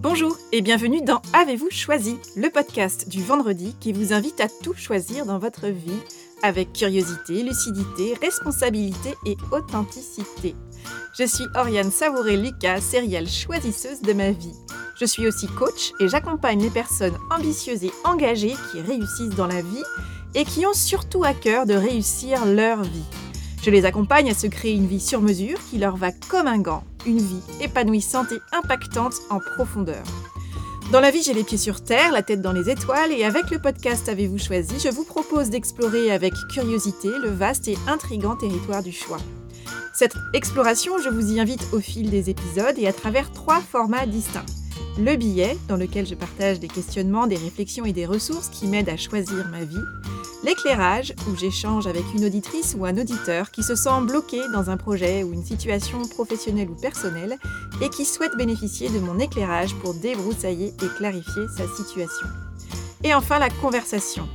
Bonjour et bienvenue dans Avez-vous choisi, le podcast du vendredi qui vous invite à tout choisir dans votre vie avec curiosité, lucidité, responsabilité et authenticité. Je suis Oriane Savouré-Lucas, sérielle choisisseuse de ma vie. Je suis aussi coach et j'accompagne les personnes ambitieuses et engagées qui réussissent dans la vie et qui ont surtout à cœur de réussir leur vie. Je les accompagne à se créer une vie sur mesure qui leur va comme un gant, une vie épanouissante et impactante en profondeur. Dans la vie, j'ai les pieds sur terre, la tête dans les étoiles, et avec le podcast Avez-vous choisi, je vous propose d'explorer avec curiosité le vaste et intrigant territoire du choix. Cette exploration, je vous y invite au fil des épisodes et à travers trois formats distincts. Le billet, dans lequel je partage des questionnements, des réflexions et des ressources qui m'aident à choisir ma vie. L'éclairage, où j'échange avec une auditrice ou un auditeur qui se sent bloqué dans un projet ou une situation professionnelle ou personnelle et qui souhaite bénéficier de mon éclairage pour débroussailler et clarifier sa situation. Et enfin la conversation.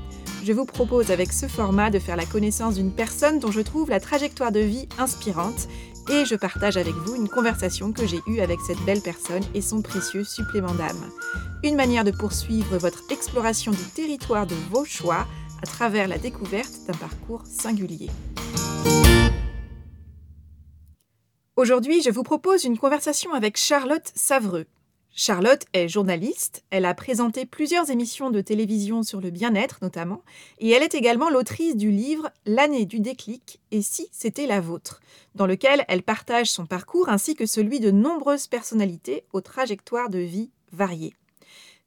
Je vous propose avec ce format de faire la connaissance d'une personne dont je trouve la trajectoire de vie inspirante et je partage avec vous une conversation que j'ai eue avec cette belle personne et son précieux supplément d'âme. Une manière de poursuivre votre exploration du territoire de vos choix à travers la découverte d'un parcours singulier. Aujourd'hui, je vous propose une conversation avec Charlotte Savreux. Charlotte est journaliste, elle a présenté plusieurs émissions de télévision sur le bien-être notamment, et elle est également l'autrice du livre L'année du déclic et si c'était la vôtre, dans lequel elle partage son parcours ainsi que celui de nombreuses personnalités aux trajectoires de vie variées.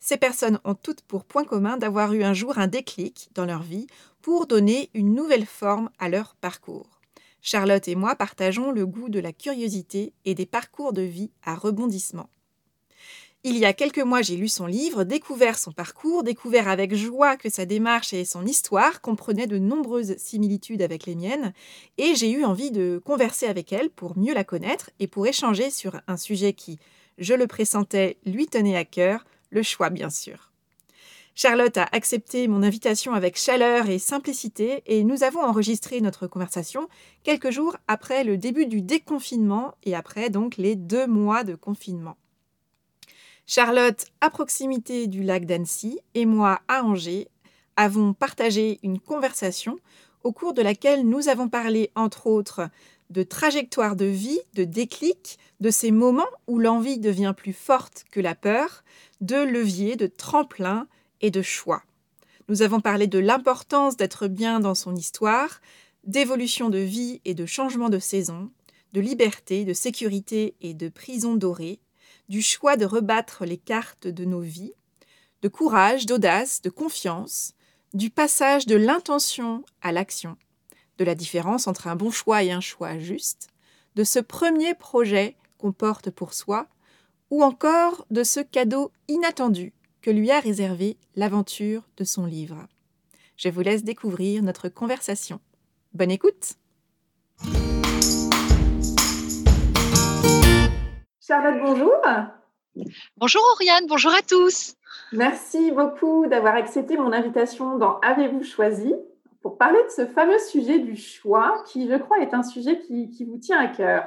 Ces personnes ont toutes pour point commun d'avoir eu un jour un déclic dans leur vie pour donner une nouvelle forme à leur parcours. Charlotte et moi partageons le goût de la curiosité et des parcours de vie à rebondissement. Il y a quelques mois, j'ai lu son livre, découvert son parcours, découvert avec joie que sa démarche et son histoire comprenaient de nombreuses similitudes avec les miennes, et j'ai eu envie de converser avec elle pour mieux la connaître et pour échanger sur un sujet qui, je le pressentais, lui tenait à cœur, le choix bien sûr. Charlotte a accepté mon invitation avec chaleur et simplicité et nous avons enregistré notre conversation quelques jours après le début du déconfinement et après donc les deux mois de confinement. Charlotte à proximité du lac d'Annecy et moi à Angers avons partagé une conversation au cours de laquelle nous avons parlé entre autres de trajectoire de vie, de déclic, de ces moments où l'envie devient plus forte que la peur, de levier, de tremplin et de choix. Nous avons parlé de l'importance d'être bien dans son histoire, d'évolution de vie et de changement de saison, de liberté, de sécurité et de prison dorée, du choix de rebattre les cartes de nos vies, de courage, d'audace, de confiance, du passage de l'intention à l'action, de la différence entre un bon choix et un choix juste, de ce premier projet qu'on porte pour soi, ou encore de ce cadeau inattendu que lui a réservé l'aventure de son livre. Je vous laisse découvrir notre conversation. Bonne écoute Charlotte, bonjour Bonjour Oriane, bonjour à tous Merci beaucoup d'avoir accepté mon invitation dans Avez-vous choisi pour parler de ce fameux sujet du choix qui, je crois, est un sujet qui, qui vous tient à cœur.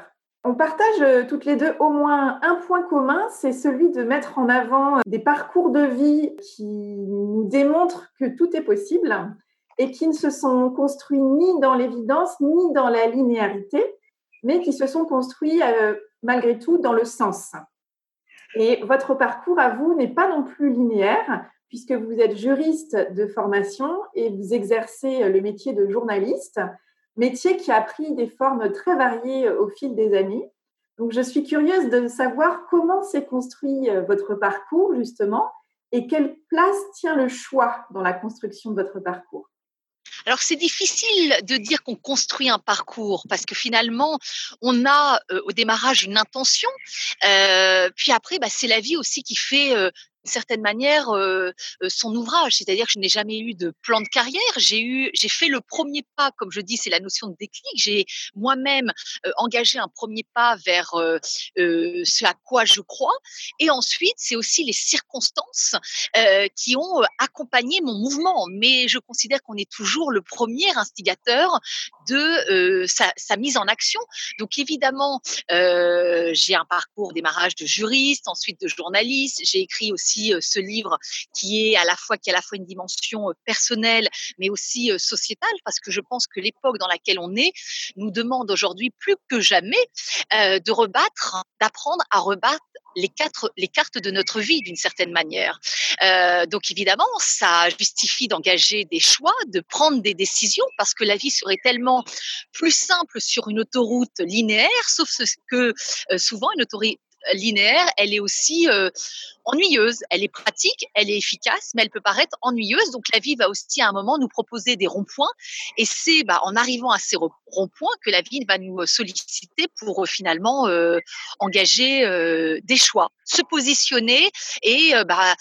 On partage euh, toutes les deux au moins un point commun, c'est celui de mettre en avant euh, des parcours de vie qui nous démontrent que tout est possible et qui ne se sont construits ni dans l'évidence ni dans la linéarité, mais qui se sont construits euh, malgré tout dans le sens. Et votre parcours à vous n'est pas non plus linéaire, puisque vous êtes juriste de formation et vous exercez le métier de journaliste métier qui a pris des formes très variées euh, au fil des années. Donc, je suis curieuse de savoir comment s'est construit euh, votre parcours, justement, et quelle place tient le choix dans la construction de votre parcours. Alors c'est difficile de dire qu'on construit un parcours parce que finalement on a euh, au démarrage une intention, puis après bah, c'est la vie aussi qui fait certaine manière euh, euh, son ouvrage, c'est-à-dire que je n'ai jamais eu de plan de carrière. J'ai eu, j'ai fait le premier pas, comme je dis, c'est la notion de déclic. J'ai moi-même euh, engagé un premier pas vers ce à quoi je crois, et ensuite c'est aussi les circonstances qui ont accompagné mon mouvement. Mais je considère qu'on est toujours le premier instigateur de sa, sa, mise en action. Donc évidemment, j'ai un parcours démarrage de juriste, ensuite de journaliste. J'ai écrit aussi ce livre qui est à la fois une dimension personnelle mais aussi sociétale parce que je pense que l'époque dans laquelle on est nous demande aujourd'hui plus que jamais de rebattre, d'apprendre à rebattre les, cartes de notre vie d'une certaine manière. Donc évidemment, ça justifie d'engager des choix, de prendre des décisions, parce que la vie serait tellement plus simple sur une autoroute linéaire, sauf que souvent une autoroute linéaire, elle est aussi euh, ennuyeuse. Elle est pratique, elle est efficace, mais elle peut paraître ennuyeuse. Donc la vie va aussi à un moment nous proposer des ronds-points. Et c'est bah, en arrivant à ces ronds-points que la vie va nous solliciter pour euh, finalement euh, engager des choix, se positionner et bah,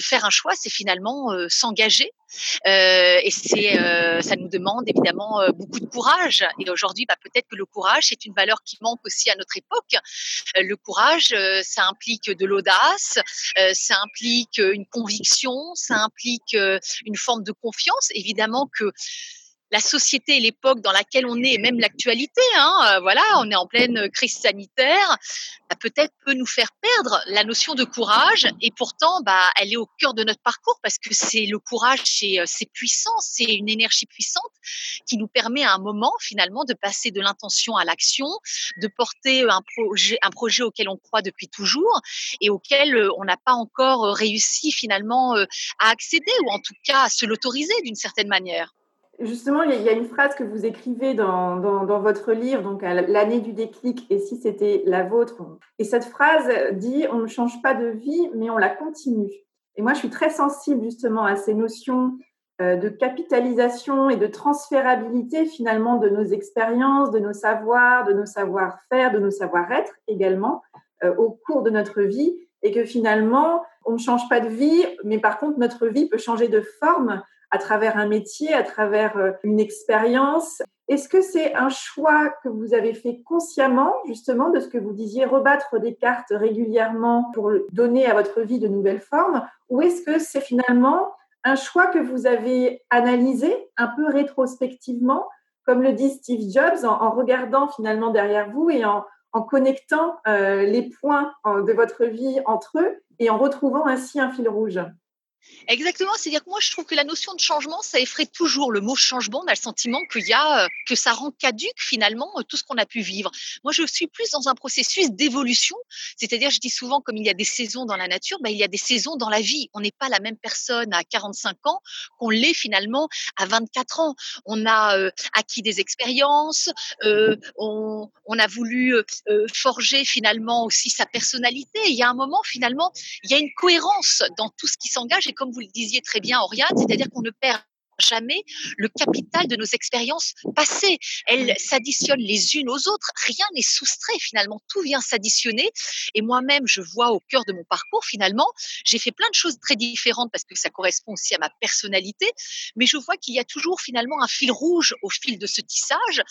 faire un choix, c'est finalement s'engager euh, et c'est, euh, ça nous demande évidemment euh, beaucoup de courage. Et aujourd'hui, bah, peut-être que le courage, c'est une valeur qui manque aussi à notre époque. le courage, ça implique de l'audace, ça implique une conviction, ça implique une forme de confiance. Évidemment que la société et l'époque dans laquelle on est, et même l'actualité, hein, euh, voilà, on est en pleine crise sanitaire, bah, peut-être peut nous faire perdre la notion de courage. Et pourtant, bah, elle est au cœur de notre parcours parce que c'est le courage, c'est, euh, puissant, c'est une énergie puissante qui nous permet à un moment finalement de passer de l'intention à l'action, de porter un projet, un projet auquel on croit depuis toujours et auquel euh, on n'a pas encore réussi finalement à accéder ou en tout cas à se l'autoriser d'une certaine manière. Justement, il y a une phrase que vous écrivez dans, dans, votre livre, donc l'année du déclic, et si c'était la vôtre. Et cette phrase dit on ne change pas de vie, mais on la continue. Et moi, je suis très sensible justement à ces notions euh, de capitalisation et de transférabilité finalement de nos expériences, de nos savoirs, de nos savoir-faire, de nos savoir-être également euh, au cours de notre vie, et que finalement, on ne change pas de vie, mais par contre, notre vie peut changer de forme à travers un métier, à travers euh, une expérience. Est-ce que c'est un choix que vous avez fait consciemment, justement, de ce que vous disiez, rebattre des cartes régulièrement pour donner à votre vie de nouvelles formes, ou est-ce que c'est finalement un choix que vous avez analysé un peu rétrospectivement, comme le dit Steve Jobs, en, regardant finalement derrière vous et en, connectant euh, les points de votre vie entre eux et en retrouvant ainsi un fil rouge? Exactement, c'est-à-dire que moi je trouve que la notion de changement, ça effraie toujours le mot changement. On a le sentiment qu'il y a euh, que ça rend caduque finalement euh, tout ce qu'on a pu vivre. Moi, je suis plus dans un processus d'évolution, c'est-à-dire je dis souvent comme il y a des saisons dans la nature, ben, il y a des saisons dans la vie. On n'est pas la même personne à 45 ans qu'on l'est finalement à 24 ans. On a euh, acquis des expériences, on, on, a voulu forger finalement aussi sa personnalité. il y a un moment finalement, il y a une cohérence dans tout ce qui s'engage et comme vous le disiez très bien, Oriane, c'est-à-dire qu'on ne perd jamais le capital de nos expériences passées. Elles s'additionnent les unes aux autres. Rien n'est soustrait finalement. Tout vient s'additionner. Et moi-même, je vois au cœur de mon parcours finalement, j'ai fait plein de choses très différentes parce que ça correspond aussi à ma personnalité. Mais je vois qu'il y a toujours finalement un fil rouge au fil de ce tissage.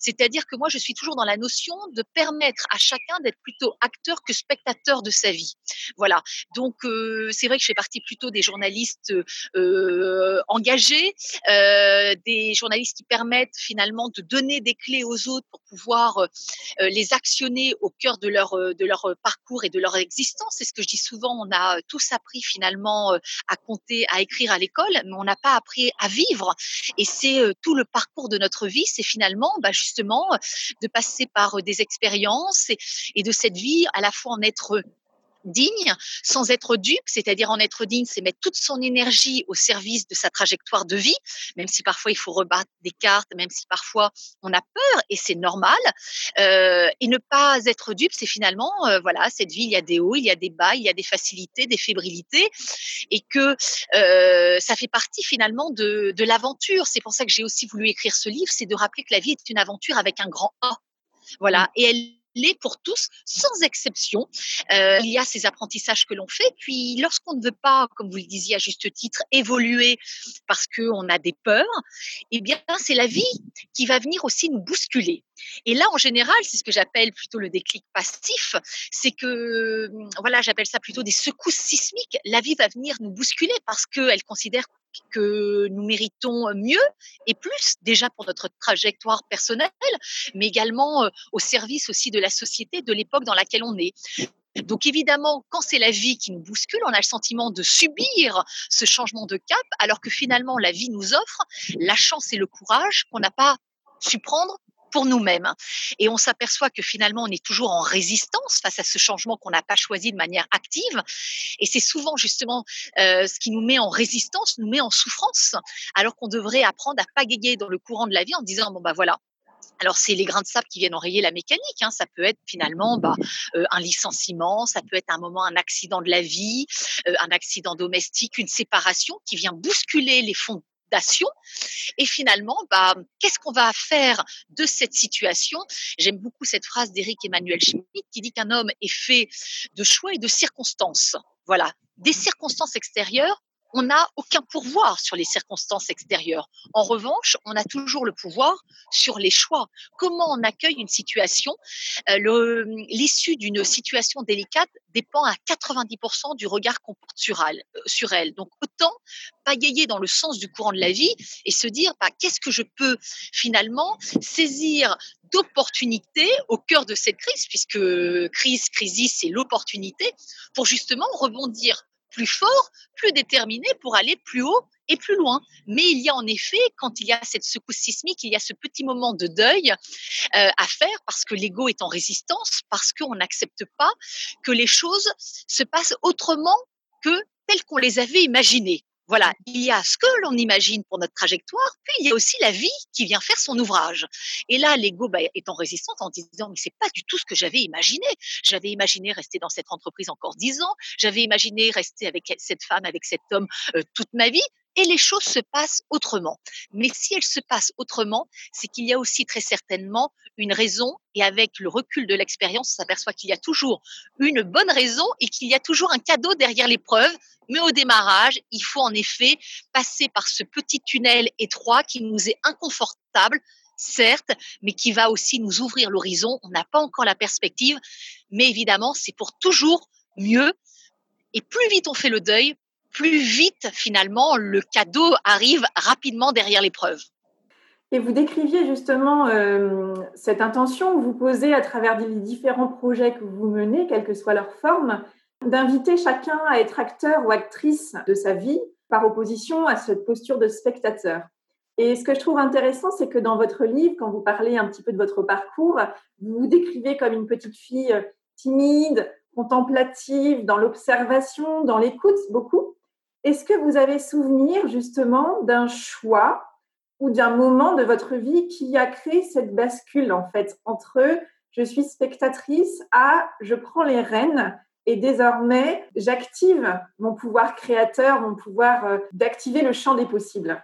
C'est-à-dire que moi, je suis toujours dans la notion de permettre à chacun d'être plutôt acteur que spectateur de sa vie. Voilà. Donc, euh, c'est vrai que je fais partie plutôt des journalistes euh, engagés, des journalistes qui permettent finalement de donner des clés aux autres pour pouvoir euh, euh, les actionner au cœur de leur de leur parcours et de leur existence. C'est ce que je dis souvent. On a tous appris finalement à compter, à écrire à l'école, mais on n'a pas appris à vivre. Et c'est tout le parcours de notre vie, c'est finalement bah, justement de passer par des expériences et, et de cette vie à la fois en être digne, sans être dupe, c'est-à-dire en être digne, c'est mettre toute son énergie au service de sa trajectoire de vie, même si parfois il faut rebattre des cartes, même si parfois on a peur, et c'est normal. Euh, et ne pas être dupe, c'est finalement, euh, voilà, cette vie, il y a des hauts, il y a des bas, il y a des facilités, des fébrilités, et que euh, ça fait partie finalement de, de l'aventure. C'est pour ça que j'ai aussi voulu écrire ce livre, c'est de rappeler que la vie est une aventure avec un grand A. Voilà, mmh. et elle l'est pour tous, sans exception. Euh, il y a ces apprentissages que l'on fait. Puis, lorsqu'on ne veut pas, comme vous le disiez à juste titre, évoluer parce qu'on a des peurs, eh bien, c'est la vie qui va venir aussi nous bousculer. Et là, en général, c'est ce que j'appelle plutôt le déclic passif. C'est que, voilà, j'appelle ça plutôt des secousses sismiques. La vie va venir nous bousculer parce qu'elle considère que nous méritons mieux et plus déjà pour notre trajectoire personnelle, mais également euh, au service aussi de la société, de l'époque dans laquelle on est. Donc évidemment, quand c'est la vie qui nous bouscule, on a le sentiment de subir ce changement de cap, alors que finalement la vie nous offre la chance et le courage qu'on n'a pas su prendre pour nous-mêmes. Et on s'aperçoit que finalement, on est toujours en résistance face à ce changement qu'on n'a pas choisi de manière active. Et c'est souvent justement euh, ce qui nous met en résistance, nous met en souffrance, alors qu'on devrait apprendre à pagayer dans le courant de la vie en disant, bon, bah voilà, alors, c'est les grains de sable qui viennent enrayer la mécanique. Hein. Ça peut être finalement bah, euh, un licenciement, ça peut être un moment un accident de la vie, euh, un accident domestique, une séparation qui vient bousculer les fonds et finalement, bah, qu'est-ce qu'on va faire de cette situation? J'aime beaucoup cette phrase d'Éric Emmanuel Schmitt qui dit qu'un homme est fait de choix et de circonstances. Voilà, des circonstances extérieures on n'a aucun pouvoir sur les circonstances extérieures. En revanche, on a toujours le pouvoir sur les choix. Comment on accueille une situation euh, L'issue d'une situation délicate dépend à 90% du regard qu'on porte sur elle, euh, elle. Donc autant pagayer dans le sens du courant de la vie et se dire bah, qu'est-ce que je peux finalement saisir d'opportunités au cœur de cette crise, puisque crise, crisis, c'est l'opportunité, pour justement rebondir plus fort, plus déterminé pour aller plus haut et plus loin. Mais il y a en effet, quand il y a cette secousse sismique, il y a ce petit moment de deuil euh, à faire parce que l'ego est en résistance, parce qu'on n'accepte pas que les choses se passent autrement que telles qu'on les avait imaginées. Voilà, il y a ce que l'on imagine pour notre trajectoire, puis il y a aussi la vie qui vient faire son ouvrage. Et là, l'ego bah, est en résistance en disant mais c'est pas du tout ce que j'avais imaginé. J'avais imaginé rester dans cette entreprise encore dix ans. J'avais imaginé rester avec cette femme, avec cet homme euh, toute ma vie et les choses se passent autrement. Mais si elles se passent autrement, c'est qu'il y a aussi très certainement une raison et avec le recul de l'expérience, on s'aperçoit qu'il y a toujours une bonne raison et qu'il y a toujours un cadeau derrière l'épreuve. Mais au démarrage, il faut en effet passer par ce petit tunnel étroit qui nous est inconfortable, certes, mais qui va aussi nous ouvrir l'horizon. On n'a pas encore la perspective, mais évidemment, c'est pour toujours mieux. Et plus vite on fait le deuil, plus vite, finalement, le cadeau arrive rapidement derrière l'épreuve. Et vous décriviez justement euh, cette intention que vous posez à travers les différents projets que vous menez, quelle que soit leur forme, d'inviter chacun à être acteur ou actrice de sa vie par opposition à cette posture de spectateur. Et ce que je trouve intéressant, c'est que dans votre livre, quand vous parlez un petit peu de votre parcours, vous vous décrivez comme une petite fille euh, timide, contemplative, dans l'observation, dans l'écoute beaucoup. Est-ce que vous avez souvenir justement d'un choix ou d'un moment de votre vie qui a créé cette bascule en fait entre je suis spectatrice à je prends les rênes et désormais j'active mon pouvoir créateur, mon pouvoir euh, d'activer le champ des possibles?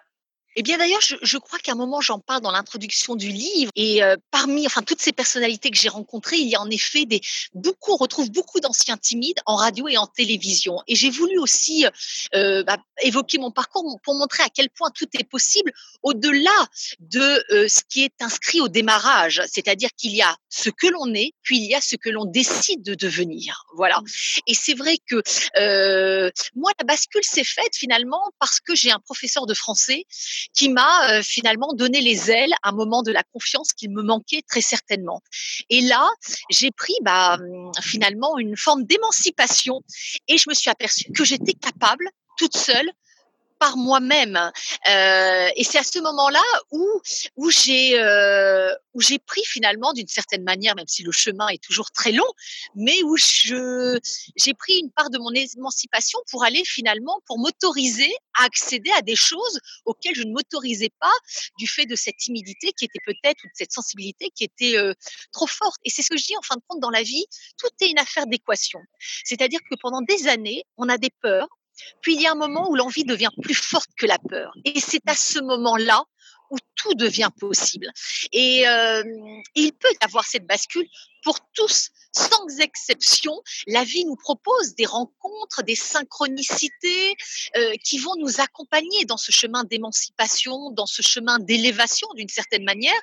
Eh bien d'ailleurs, je, je, crois qu'à un moment j'en parle dans l'introduction du livre et euh, parmi enfin toutes ces personnalités que j'ai rencontrées, il y a en effet des beaucoup on retrouve beaucoup d'anciens timides en radio et en télévision et j'ai voulu aussi euh, bah, évoquer mon parcours pour montrer à quel point tout est possible au-delà de euh, ce qui est inscrit au démarrage, c'est-à-dire qu'il y a ce que l'on est, puis il y a ce que l'on décide de devenir. Voilà. Mmh. Et c'est vrai que euh, moi la bascule s'est faite finalement parce que j'ai un professeur de français qui m'a euh, finalement donné les ailes à un moment de la confiance qu'il me manquait très certainement. Et là, j'ai pris bah, hum, finalement une forme d'émancipation et je me suis aperçue que j'étais capable toute seule par moi-même. Euh, et c'est à ce moment-là où où j'ai euh, où j'ai pris finalement d'une certaine manière, même si le chemin est toujours très long, mais où je j'ai pris une part de mon émancipation pour aller finalement pour m'autoriser à accéder à des choses auxquelles je ne m'autorisais pas du fait de cette timidité qui était peut-être ou de cette sensibilité qui était euh, trop forte. Et c'est ce que je dis en fin de compte dans la vie, tout est une affaire d'équation. C'est-à-dire que pendant des années, on a des peurs, puis il y a un moment où l'envie devient plus forte que la peur. Et c'est à ce moment-là où tout devient possible. Et euh, il peut y avoir cette bascule pour tous, sans exception, la vie nous propose des rencontres, des synchronicités euh, qui vont nous accompagner dans ce chemin d'émancipation, dans ce chemin d'élévation d'une certaine manière.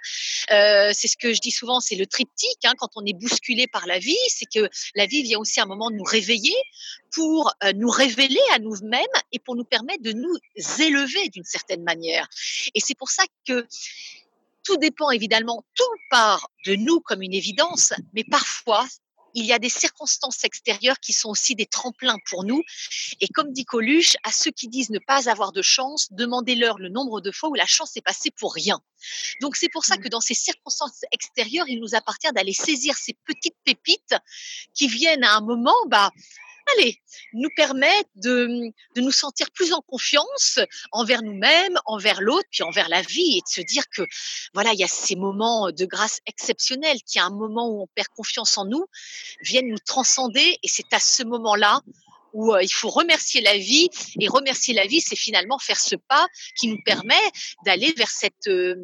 Euh, c'est ce que je dis souvent, c'est le triptyque. Hein, quand on est bousculé par la vie, c'est que la vie vient aussi à un moment de nous réveiller pour euh, nous révéler à nous-mêmes et pour nous permettre de nous élever d'une certaine manière. Et c'est pour ça que tout dépend évidemment, tout part de nous comme une évidence, mais parfois, il y a des circonstances extérieures qui sont aussi des tremplins pour nous. Et comme dit Coluche, à ceux qui disent ne pas avoir de chance, demandez-leur le nombre de fois où la chance est passée pour rien. Donc c'est pour ça mmh. que dans ces circonstances extérieures, il nous appartient d'aller saisir ces petites pépites qui viennent à un moment, bah, allez, nous permettent de, de nous sentir plus en confiance envers nous-mêmes, envers l'autre, puis envers la vie, et de se dire que voilà, il y a ces moments de grâce exceptionnels, qu'il y a un moment où on perd confiance en nous, viennent nous transcender, et c'est à ce moment-là où euh, il faut remercier la vie et remercier la vie, c'est finalement faire ce pas qui nous permet d'aller vers cette euh,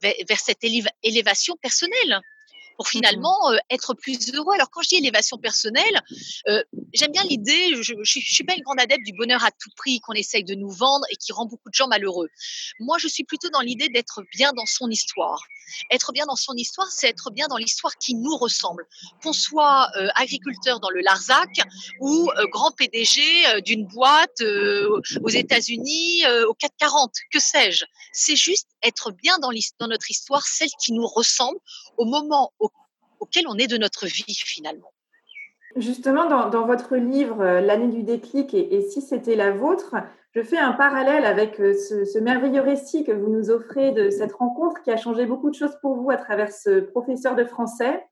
vers cette élévation personnelle pour mmh finalement euh, être plus heureux. Alors quand je dis élévation personnelle, euh, j'aime bien l'idée, je ne suis pas une grande adepte du bonheur à tout prix qu'on essaye de nous vendre et qui rend beaucoup de gens malheureux. Moi, je suis plutôt dans l'idée d'être bien dans son histoire. Être bien dans son histoire, c'est être bien dans l'histoire qui nous ressemble. Qu'on soit euh, agriculteur dans le Larzac ou grand PDG d'une boîte aux États-Unis au 440, que sais-je. C'est juste être bien dans, notre histoire, celle qui nous ressemble au moment auquel on est de notre vie finalement. Justement, dans, votre livre euh, L'année du déclic et, si c'était la vôtre, je fais un parallèle avec euh, ce, merveilleux récit que vous nous offrez de cette rencontre qui a changé beaucoup de choses pour vous à travers ce professeur de français.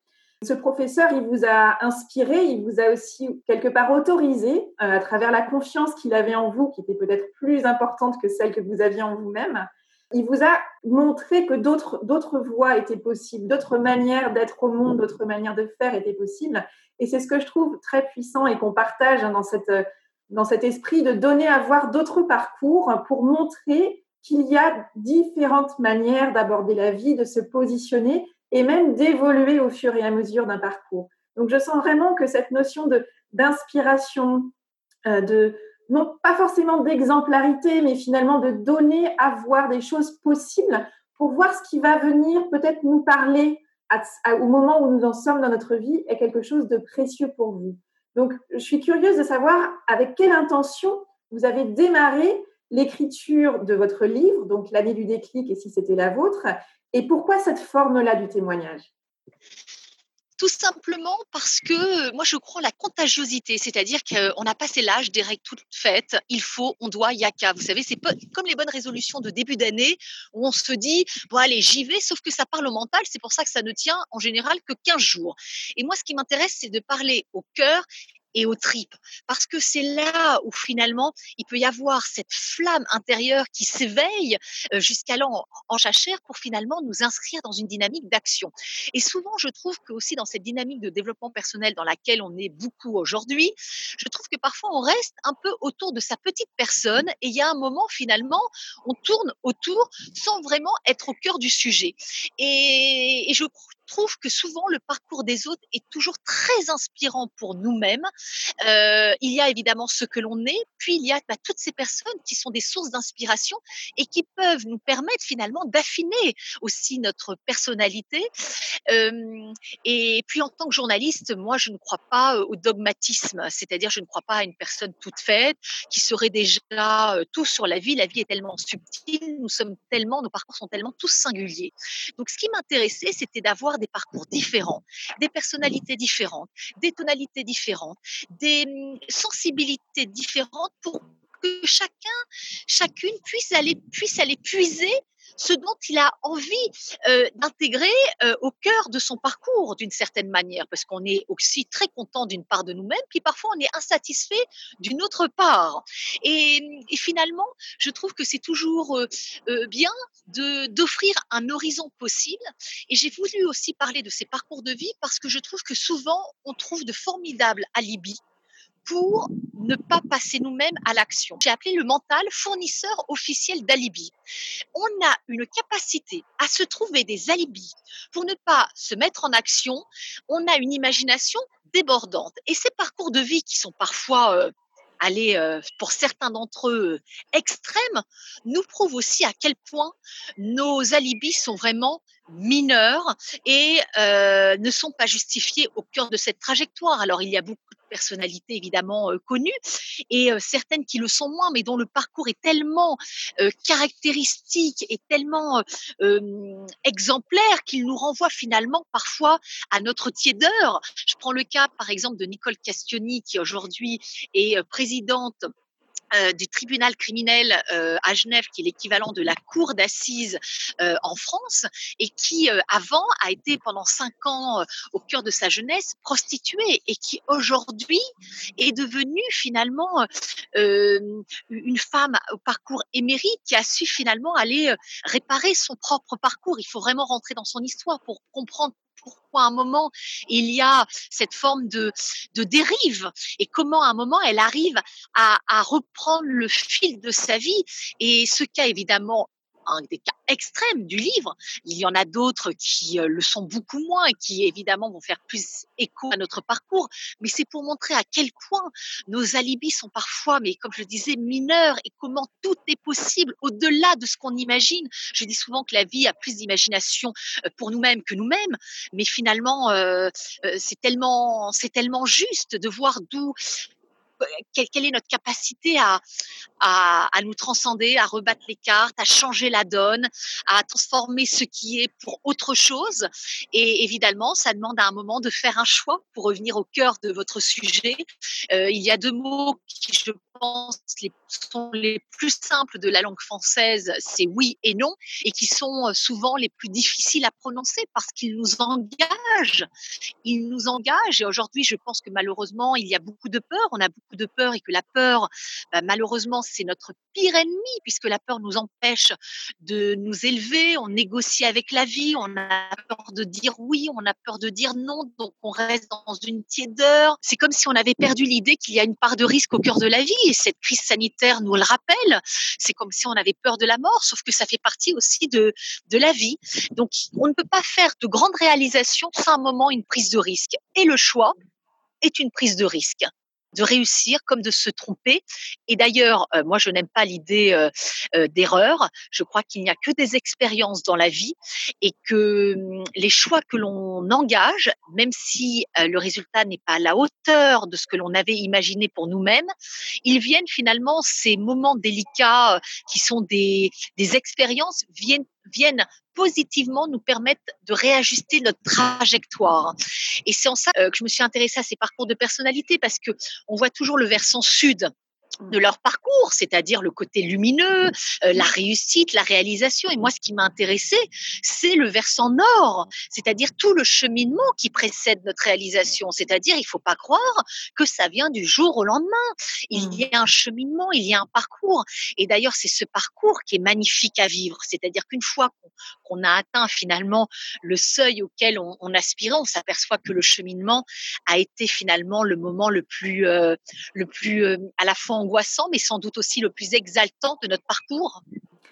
Ce professeur, il vous a inspiré, il vous a aussi quelque part autorisé euh, à travers la confiance qu'il avait en vous, qui était peut-être plus importante que celle que vous aviez en vous-même, il vous a montré que d'autres, voies étaient possibles, d'autres manières d'être au monde, d'autres manières de faire étaient possibles. Et c'est ce que je trouve très puissant et qu'on partage dans, cet esprit de donner à voir d'autres parcours pour montrer qu'il y a différentes manières d'aborder la vie, de se positionner et même d'évoluer au fur et à mesure d'un parcours. Donc je sens vraiment que cette notion d'inspiration, euh, de, non pas forcément d'exemplarité, mais finalement de donner à voir des choses possibles pour voir ce qui va venir peut-être nous parler au moment où nous en sommes dans notre vie est quelque chose de précieux pour vous. Donc, je suis curieuse de savoir avec quelle intention vous avez démarré l'écriture de votre livre, donc l'année du déclic et si c'était la vôtre, et pourquoi cette forme-là du témoignage? Tout simplement parce que moi je crois la contagiosité, c'est-à-dire qu'on a passé l'âge des règles toutes faites, il faut, on doit, y a qu'à. Vous savez, c'est comme les bonnes résolutions de début d'année où on se dit, bon allez, j'y vais, sauf que ça parle au mental, c'est pour ça que ça ne tient en général que 15 jours. Et moi ce qui m'intéresse, c'est de parler au cœur et aux tripes. Parce que c'est là où finalement il peut y avoir cette flamme intérieure qui s'éveille euh, jusqu'à en, en chachère pour finalement nous inscrire dans une dynamique d'action. Et souvent, je trouve que aussi dans cette dynamique de développement personnel dans laquelle on est beaucoup aujourd'hui, je trouve que parfois on reste un peu autour de sa petite personne et il y a un moment finalement, on tourne autour sans vraiment être au cœur du sujet. Et, et je trouve que souvent le parcours des autres est toujours très inspirant pour nous-mêmes. Euh, il y a évidemment ce que l'on est, puis il y a bah, toutes ces personnes qui sont des sources d'inspiration et qui peuvent nous permettre finalement d'affiner aussi notre personnalité. Et puis en tant que journaliste, moi je ne crois pas au dogmatisme, c'est-à-dire je ne crois pas à une personne toute faite qui serait déjà tout sur la vie. La vie est tellement subtile, nous sommes tellement, nos parcours sont tellement tous singuliers. Donc ce qui m'intéressait, c'était d'avoir des parcours différents, des personnalités différentes, des tonalités différentes, des mmh, sensibilités différentes pour que chacun, chacune puisse aller, puisse aller puiser ce dont il a envie euh, d'intégrer euh, au cœur de son parcours d'une certaine manière, parce qu'on est aussi très content d'une part de nous-mêmes, puis parfois on est insatisfait d'une autre part. Et, finalement, je trouve que c'est toujours euh, bien de d'offrir un horizon possible. Et j'ai voulu aussi parler de ces parcours de vie parce que je trouve que souvent on trouve de formidables alibis pour ne pas passer nous-mêmes à l'action. J'ai appelé le mental fournisseur officiel d'alibi. On a une capacité à se trouver des alibis pour ne pas se mettre en action. On a une imagination débordante. Et ces parcours de vie qui sont parfois euh, euh, pour certains d'entre eux extrêmes, nous prouvent aussi à quel point nos alibis sont vraiment mineurs et euh, ne sont pas justifiés au cœur de cette trajectoire. Alors il y a beaucoup personnalités évidemment connues et certaines qui le sont moins, mais dont le parcours est tellement caractéristique et tellement exemplaire qu'il nous renvoie finalement parfois à notre tiédeur. Je prends le cas par exemple de Nicole Castioni qui aujourd'hui est présidente euh, du tribunal criminel euh, à Genève, qui est l'équivalent de la cour d'assises euh, en France, et qui avant a été pendant cinq ans au cœur de sa jeunesse prostituée, et qui aujourd'hui est devenue finalement une femme au parcours émérite qui a su finalement aller réparer son propre parcours. Il faut vraiment rentrer dans son histoire pour comprendre pourquoi à un moment il y a cette forme de, dérive et comment à un moment elle arrive à, à reprendre le fil de sa vie. Et ce cas évidemment des cas extrêmes du livre. Il y en a d'autres qui euh, le sont beaucoup moins et qui évidemment vont faire plus écho à notre parcours. Mais c'est pour montrer à quel point nos alibis sont parfois, mais comme je le disais, mineurs et comment tout est possible au-delà de ce qu'on imagine. Je dis souvent que la vie a plus d'imagination euh, pour nous-mêmes que nous-mêmes, mais finalement, euh, c'est tellement, c'est tellement juste de voir d'où quelle, est notre capacité à, à, nous transcender, à rebattre les cartes, à changer la donne, à transformer ce qui est pour autre chose? Et évidemment, ça demande à un moment de faire un choix pour revenir au cœur de votre sujet. Euh, il y a deux mots qui, je pense, sont les plus simples de la langue française, c'est oui et non, et qui sont euh, souvent les plus difficiles à prononcer parce qu'ils nous engagent. Ils nous engagent. Et aujourd'hui, je pense que malheureusement, il y a beaucoup de peur. On a beaucoup de peur et que la peur, bah, malheureusement, c'est notre pire ennemi puisque la peur nous empêche de nous élever. On négocie avec la vie. On a peur de dire oui. On a peur de dire non. Donc, on reste dans une tiédeur. C'est comme si on avait perdu l'idée qu'il y a une part de risque au cœur de la vie et cette crise sanitaire nous le rappelle. C'est comme si on avait peur de la mort, sauf que ça fait partie aussi de, de la vie. Donc, on ne peut pas faire de grandes réalisations un moment une prise de risque. Et le choix est une prise de risque de réussir comme de se tromper. Et d'ailleurs, euh, moi, je n'aime pas l'idée euh, euh, d'erreur. Je crois qu'il n'y a que des expériences dans la vie et que hum, les choix que l'on engage, même si le résultat n'est pas à la hauteur de ce que l'on avait imaginé pour nous-mêmes, ils viennent finalement, ces moments délicats qui sont des, des expériences, viennent viennent positivement nous permettre de réajuster notre trajectoire. Et c'est en ça que je me suis intéressée à ces parcours de personnalité parce que on voit toujours le versant sud de leur parcours, c'est-à-dire le côté lumineux, euh, la réussite, la réalisation. Et moi, ce qui m'a intéressé, c'est le versant nord, c'est-à-dire tout le cheminement qui précède notre réalisation. C'est-à-dire, il faut pas croire que ça vient du jour au lendemain. Il mmh. y a un cheminement, il y a un parcours. Et d'ailleurs, c'est ce parcours qui est magnifique à vivre. C'est-à-dire qu'une fois qu'on a atteint finalement le seuil auquel on, on aspirait, on s'aperçoit que le cheminement a été finalement le moment le plus, euh, le plus euh, à la fois angoissant, mais sans doute aussi le plus exaltant de notre parcours.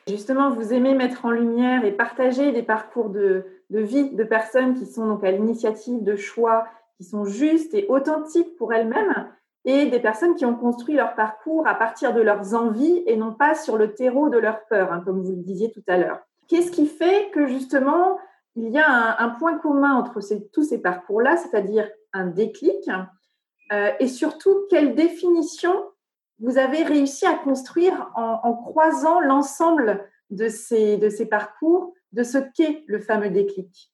Justement, vous aimez mettre en lumière et partager des parcours de, vie de personnes qui sont donc à l'initiative de choix qui sont justes et authentiques pour elles-mêmes et des personnes qui ont construit leur parcours à partir de leurs envies et non pas sur le terreau de leur peur, hein, comme vous le disiez tout à l'heure. Qu'est-ce qui fait que justement il y a un, point commun entre tous ces parcours-là, c'est-à-dire un déclic, euh, et surtout quelle définition vous avez réussi à construire en, croisant l'ensemble de ces, parcours, de ce qu'est le fameux déclic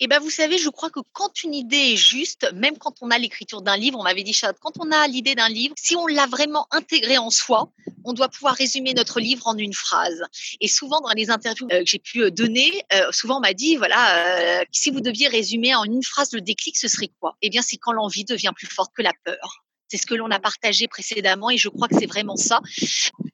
eh ben, vous savez, je crois que quand une idée est juste, même quand on a l'écriture d'un livre, on m'avait dit Charlotte, quand on a l'idée d'un livre, si on l'a vraiment intégré en soi, on doit pouvoir résumer notre livre en une phrase. Et souvent, dans les interviews euh, que j'ai pu euh, donner, euh, souvent on m'a dit, voilà, si vous deviez résumer en une phrase le déclic, ce serait quoi? Eh bien, c'est quand l'envie devient plus forte que la peur. C'est ce que l'on a partagé précédemment et je crois que c'est vraiment ça.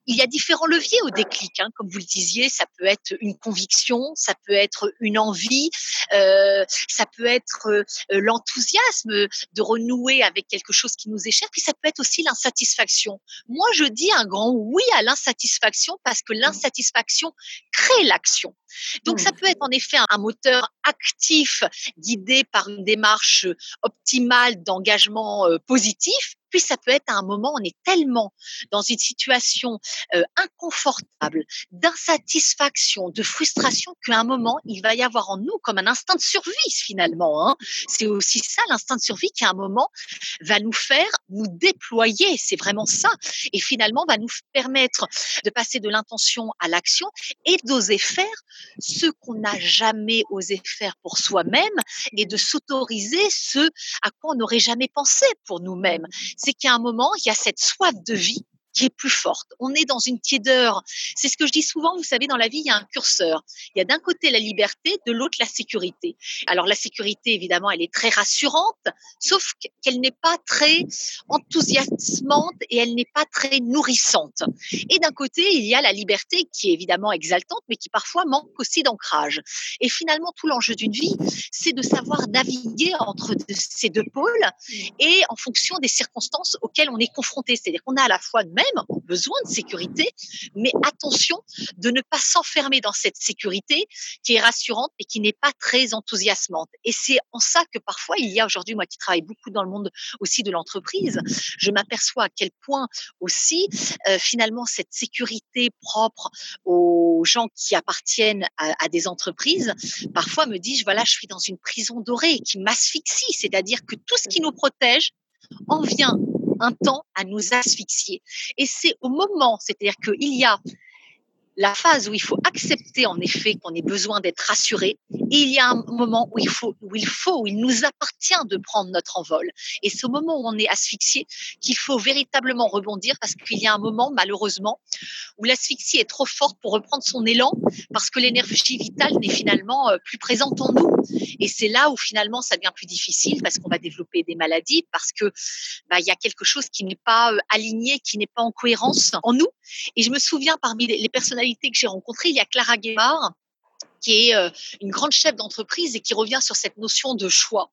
il y a différents leviers au déclic, hein, comme vous le disiez. Ça peut être une conviction, ça peut être une envie, euh, ça peut être euh, l'enthousiasme de renouer avec quelque chose qui nous échappe, puis ça peut être aussi l'insatisfaction. Moi, je dis un grand oui à l'insatisfaction parce que l'insatisfaction crée l'action. Donc, ça mmh. peut être en effet un moteur actif guidé par une démarche optimale d'engagement positif, puis ça peut être à un moment, on est tellement dans une situation euh, inconfortable, d'insatisfaction, de frustration, qu'à un moment, il va y avoir en nous comme un instinct de survie finalement. Hein. C'est aussi ça, l'instinct de survie, qui à un moment va nous faire nous déployer. C'est vraiment ça. Et finalement, va nous permettre de passer de l'intention à l'action et d'oser faire ce qu'on n'a jamais osé faire pour soi-même et de s'autoriser ce à quoi on n'aurait jamais pensé pour nous-mêmes. C'est qu'à un moment, il y a cette soif de vie qui est plus forte. On est dans une tiédeur. C'est ce que je dis souvent, vous savez, dans la vie, il y a un curseur. Il y a d'un côté la liberté, de l'autre la sécurité. Alors la sécurité, évidemment, elle est très rassurante, sauf qu'elle n'est pas très enthousiasmante et elle n'est pas très nourrissante. Et d'un côté, il y a la liberté qui est évidemment exaltante, mais qui parfois manque aussi d'ancrage. Et finalement, tout l'enjeu d'une vie, c'est de savoir naviguer entre ces deux pôles et en fonction des circonstances auxquelles on est confronté. C'est-à-dire qu'on a à la fois même ont besoin de sécurité, mais attention de ne pas s'enfermer dans cette sécurité qui est rassurante et qui n'est pas très enthousiasmante. Et c'est en ça que parfois il y a aujourd'hui, moi qui travaille beaucoup dans le monde aussi de l'entreprise, je m'aperçois à quel point aussi euh, finalement cette sécurité propre aux gens qui appartiennent à, à des entreprises, parfois me dis-je, voilà, je suis dans une prison dorée qui m'asphyxie, c'est-à-dire que tout ce qui nous protège en vient un temps à nous asphyxier. Et c'est au moment, c'est-à-dire qu'il y a la phase où il faut accepter en effet qu'on ait besoin d'être rassuré et il y a un moment où il faut où il faut où il nous appartient de prendre notre envol. Et ce moment où on est asphyxié qu'il faut véritablement rebondir parce qu'il y a un moment malheureusement où l'asphyxie est trop forte pour reprendre son élan parce que l'énergie vitale n'est finalement euh, plus présente en nous. Et c'est là où finalement ça devient plus difficile parce qu'on va développer des maladies parce que bah, il y a quelque chose qui n'est pas euh, aligné qui n'est pas en cohérence en nous. Et je me souviens parmi les personnalités que j'ai rencontrées, il y a Clara Guémard, qui est euh, une grande chef d'entreprise et qui revient sur cette notion de choix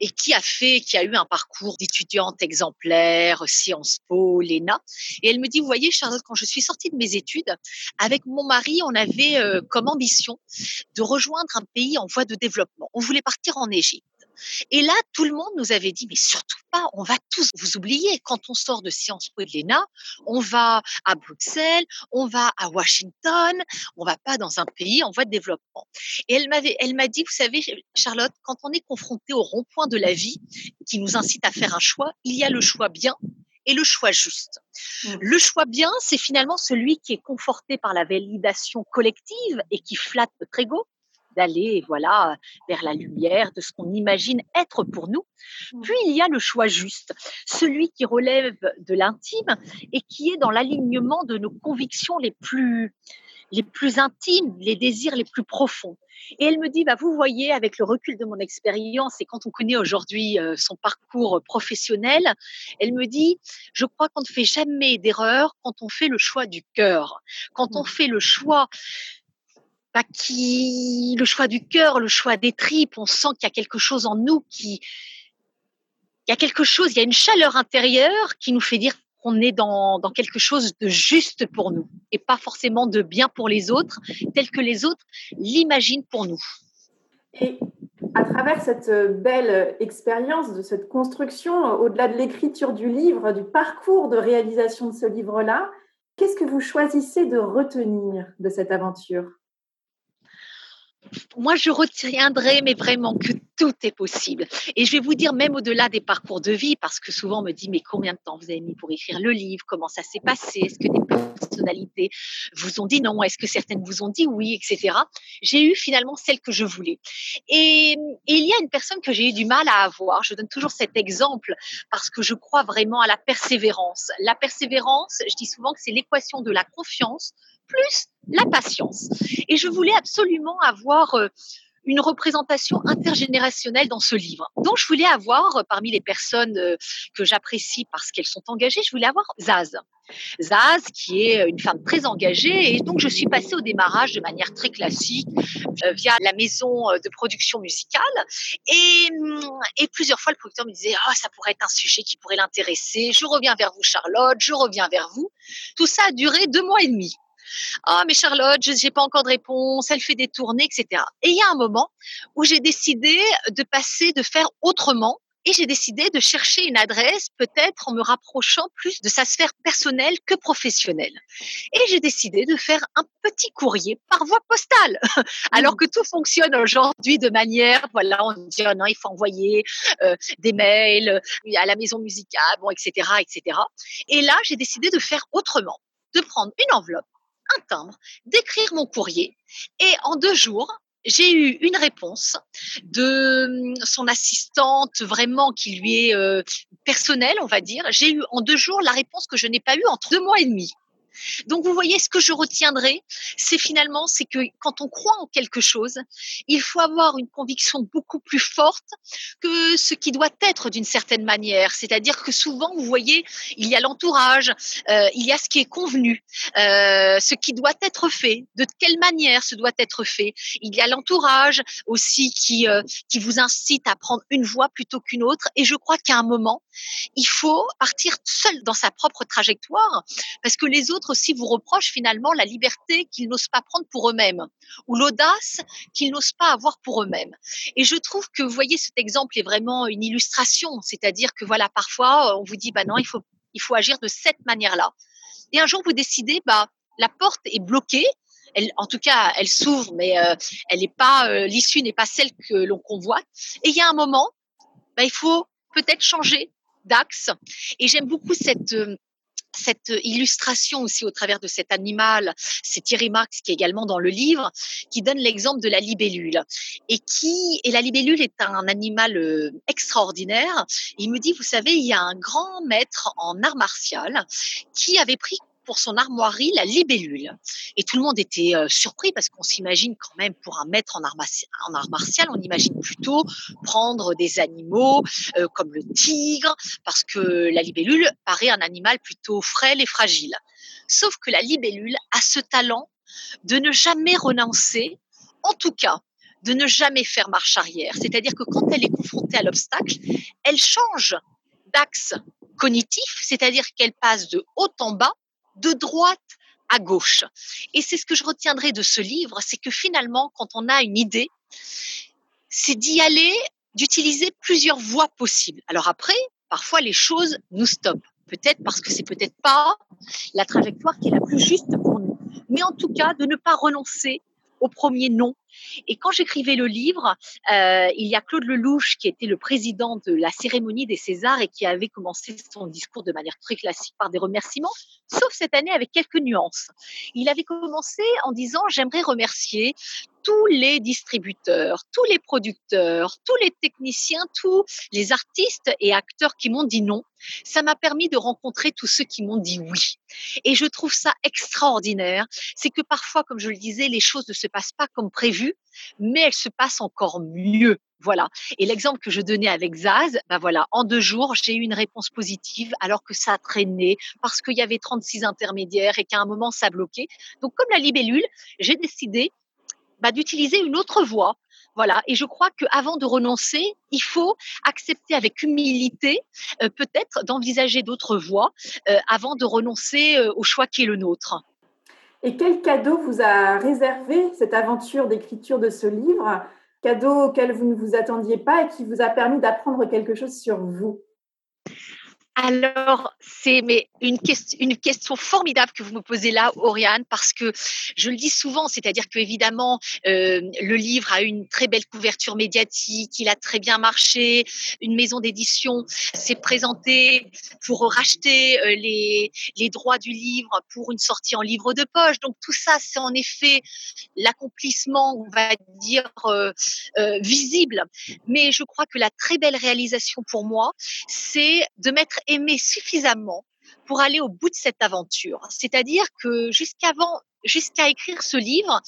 et qui a fait, qui a eu un parcours d'étudiante exemplaire, Sciences Po, l'ENA. Et elle me dit, vous voyez, Charlotte, quand je suis sortie de mes études, avec mon mari, on avait euh, comme ambition de rejoindre un pays en voie de développement. On voulait partir en Égypte. Et là, tout le monde nous avait dit, mais surtout pas, on va tous vous oublier. Quand on sort de Sciences Po et de l'ENA, on va à Bruxelles, on va à Washington, on va pas dans un pays en voie de développement. Et elle m'avait, elle m'a dit, vous savez, Charlotte, quand on est confronté au rond-point de la vie qui nous incite à faire un choix, il y a le choix bien et le choix juste. Mmh. Le choix bien, c'est finalement celui qui est conforté par la validation collective et qui flatte notre ego d'aller voilà vers la lumière de ce qu'on imagine être pour nous. Mmh. Puis il y a le choix juste, celui qui relève de l'intime et qui est dans l'alignement de nos convictions les plus les plus intimes, les désirs les plus profonds. Et elle me dit, bah, vous voyez, avec le recul de mon expérience et quand on connaît aujourd'hui euh, son parcours professionnel, elle me dit, je crois qu'on ne fait jamais d'erreur quand on fait le choix du cœur, quand on mmh. fait le choix qui, le choix du cœur, le choix des tripes, on sent qu'il y a quelque chose en nous qui, il y a quelque chose, il y a une chaleur intérieure qui nous fait dire qu'on est dans quelque chose de juste pour nous et pas forcément de bien pour les autres, tel que les autres l'imaginent pour nous. Et à travers cette belle expérience de cette construction, au-delà de l'écriture du livre, du parcours de réalisation de ce livre-là, qu'est-ce que vous choisissez de retenir de cette aventure? Moi, je retiendrai, mais vraiment que tout est possible. Et je vais vous dire, même au-delà des parcours de vie, parce que souvent on me dit, mais combien de temps vous avez mis pour écrire le livre? Comment ça s'est passé? Est-ce que des personnalités vous ont dit non? Est-ce que certaines vous ont dit oui, etc. J'ai eu finalement celle que je voulais. Et, il y a une personne que j'ai eu du mal à avoir. Je donne toujours cet exemple parce que je crois vraiment à la persévérance. La persévérance, je dis souvent que c'est l'équation de la confiance plus la patience. Et je voulais absolument avoir euh, une représentation intergénérationnelle dans ce livre. Donc, je voulais avoir, parmi les personnes que j'apprécie parce qu'elles sont engagées, je voulais avoir Zaz. Zaz, qui est une femme très engagée. Et donc, je suis passée au démarrage de manière très classique euh, via la maison euh, de production musicale. Et, mm, et plusieurs fois, le producteur me disait, ah, ça pourrait être un sujet qui pourrait l'intéresser. Je reviens vers vous, Charlotte. Je reviens vers vous. Tout ça a duré deux mois et demi. Ah, mais Charlotte, je n'ai pas encore de réponse, elle fait des tournées, etc. Et il y a un moment où j'ai décidé de passer, de faire autrement et j'ai décidé de chercher une adresse, peut-être en me rapprochant plus de sa sphère personnelle que professionnelle. Et j'ai décidé de faire un petit courrier par voie postale. Alors mmh. que tout fonctionne aujourd'hui de manière, voilà, on dit, oh non, il faut envoyer euh, des mails euh, à la maison musicale, bon, etc., etc. Et là, j'ai décidé de faire autrement, de prendre une enveloppe, un timbre, d'écrire mon courrier. Et en deux jours, j'ai eu une réponse de hum, son assistante vraiment qui lui est euh, personnelle, on va dire. J'ai eu en deux jours la réponse que je n'ai pas eue en deux mois et demi. Donc vous voyez, ce que je retiendrai, c'est finalement, c'est que quand on croit en quelque chose, il faut avoir une conviction beaucoup plus forte que ce qui doit être d'une certaine manière. C'est-à-dire que souvent, vous voyez, il y a l'entourage, euh, il y a ce qui est convenu, euh, ce qui doit être fait, de quelle manière ce doit être fait. Il y a l'entourage aussi qui, euh, qui vous incite à prendre une voie plutôt qu'une autre. Et je crois qu'à un moment, il faut partir seul dans sa propre trajectoire parce que les autres aussi vous reprochent finalement la liberté qu'ils n'osent pas prendre pour eux-mêmes ou l'audace qu'ils n'osent pas avoir pour eux-mêmes. Et je trouve que, vous voyez, cet exemple est vraiment une illustration. C'est-à-dire que, voilà, parfois, on vous dit, bah non, il faut, il faut agir de cette manière-là. Et un jour, vous décidez, bah, la porte est bloquée. Elle, en tout cas, elle s'ouvre, mais euh, elle n'est pas, euh, l'issue n'est pas celle que l'on convoite. Et il y a un moment, bah, il faut peut-être changer d'axe. Et j'aime beaucoup cette, euh, cette illustration aussi au travers de cet animal, c'est Thierry Marx qui est également dans le livre, qui donne l'exemple de la libellule. Et qui, et la libellule est un animal euh, extraordinaire. Il me dit, vous savez, il y a un grand maître en art martial qui avait pris pour son armoirie la libellule. Et tout le monde était euh, surpris parce qu'on s'imagine quand même pour un maître en art, en art, martial, on imagine plutôt prendre des animaux euh, comme le tigre, parce que la libellule paraît un animal plutôt frêle et fragile. Sauf que la libellule a ce talent de ne jamais renoncer, en tout cas de ne jamais faire marche arrière. C'est-à-dire que quand elle est confrontée à l'obstacle, elle change d'axe cognitif, c'est-à-dire qu'elle passe de haut en bas de droite à gauche. Et c'est ce que je retiendrai de ce livre, c'est que finalement, quand on a une idée, c'est d'y aller, d'utiliser plusieurs voies possibles. Alors après, parfois les choses nous stoppent. Peut-être parce que c'est peut-être pas la trajectoire qui est la plus juste pour nous. Mais en tout cas, de ne pas renoncer au premier nom. Et quand j'écrivais le livre, euh, il y a Claude Lelouch qui était le président de la cérémonie des Césars et qui avait commencé son discours de manière très classique par des remerciements, sauf cette année avec quelques nuances. Il avait commencé en disant j'aimerais remercier tous les distributeurs, tous les producteurs, tous les techniciens, tous les artistes et acteurs qui m'ont dit non. Ça m'a permis de rencontrer tous ceux qui m'ont dit oui. Et je trouve ça extraordinaire. C'est que parfois, comme je le disais, les choses ne se passent pas comme prévu, mais elles se passent encore mieux. Voilà. Et l'exemple que je donnais avec Zaz, ben voilà, en deux jours, j'ai eu une réponse positive alors que ça a traîné parce qu'il y avait 36 intermédiaires et qu'à un moment ça bloquait. Donc, comme la libellule, j'ai décidé bah, d'utiliser une autre voie. Voilà. Et je crois qu'avant de renoncer, il faut accepter avec humilité, euh, peut-être, d'envisager d'autres voies euh, avant de renoncer euh, au choix qui est le nôtre. Et quel cadeau vous a réservé cette aventure d'écriture de ce livre Cadeau auquel vous ne vous attendiez pas et qui vous a permis d'apprendre quelque chose sur vous? Alors, c'est mais une, question, une question formidable que vous me posez là, Oriane, parce que je le dis souvent, c'est-à-dire que évidemment, euh, le livre a une très belle couverture médiatique, il a très bien marché, une maison d'édition s'est présentée pour racheter euh, les, les droits du livre pour une sortie en livre de poche. Donc tout ça, c'est en effet l'accomplissement, on va dire, euh, visible. Mais je crois que la très belle réalisation pour moi, c'est de mettre aimer suffisamment pour aller au bout de cette aventure. C'est-à-dire que jusqu'avant, jusqu'à écrire ce livre,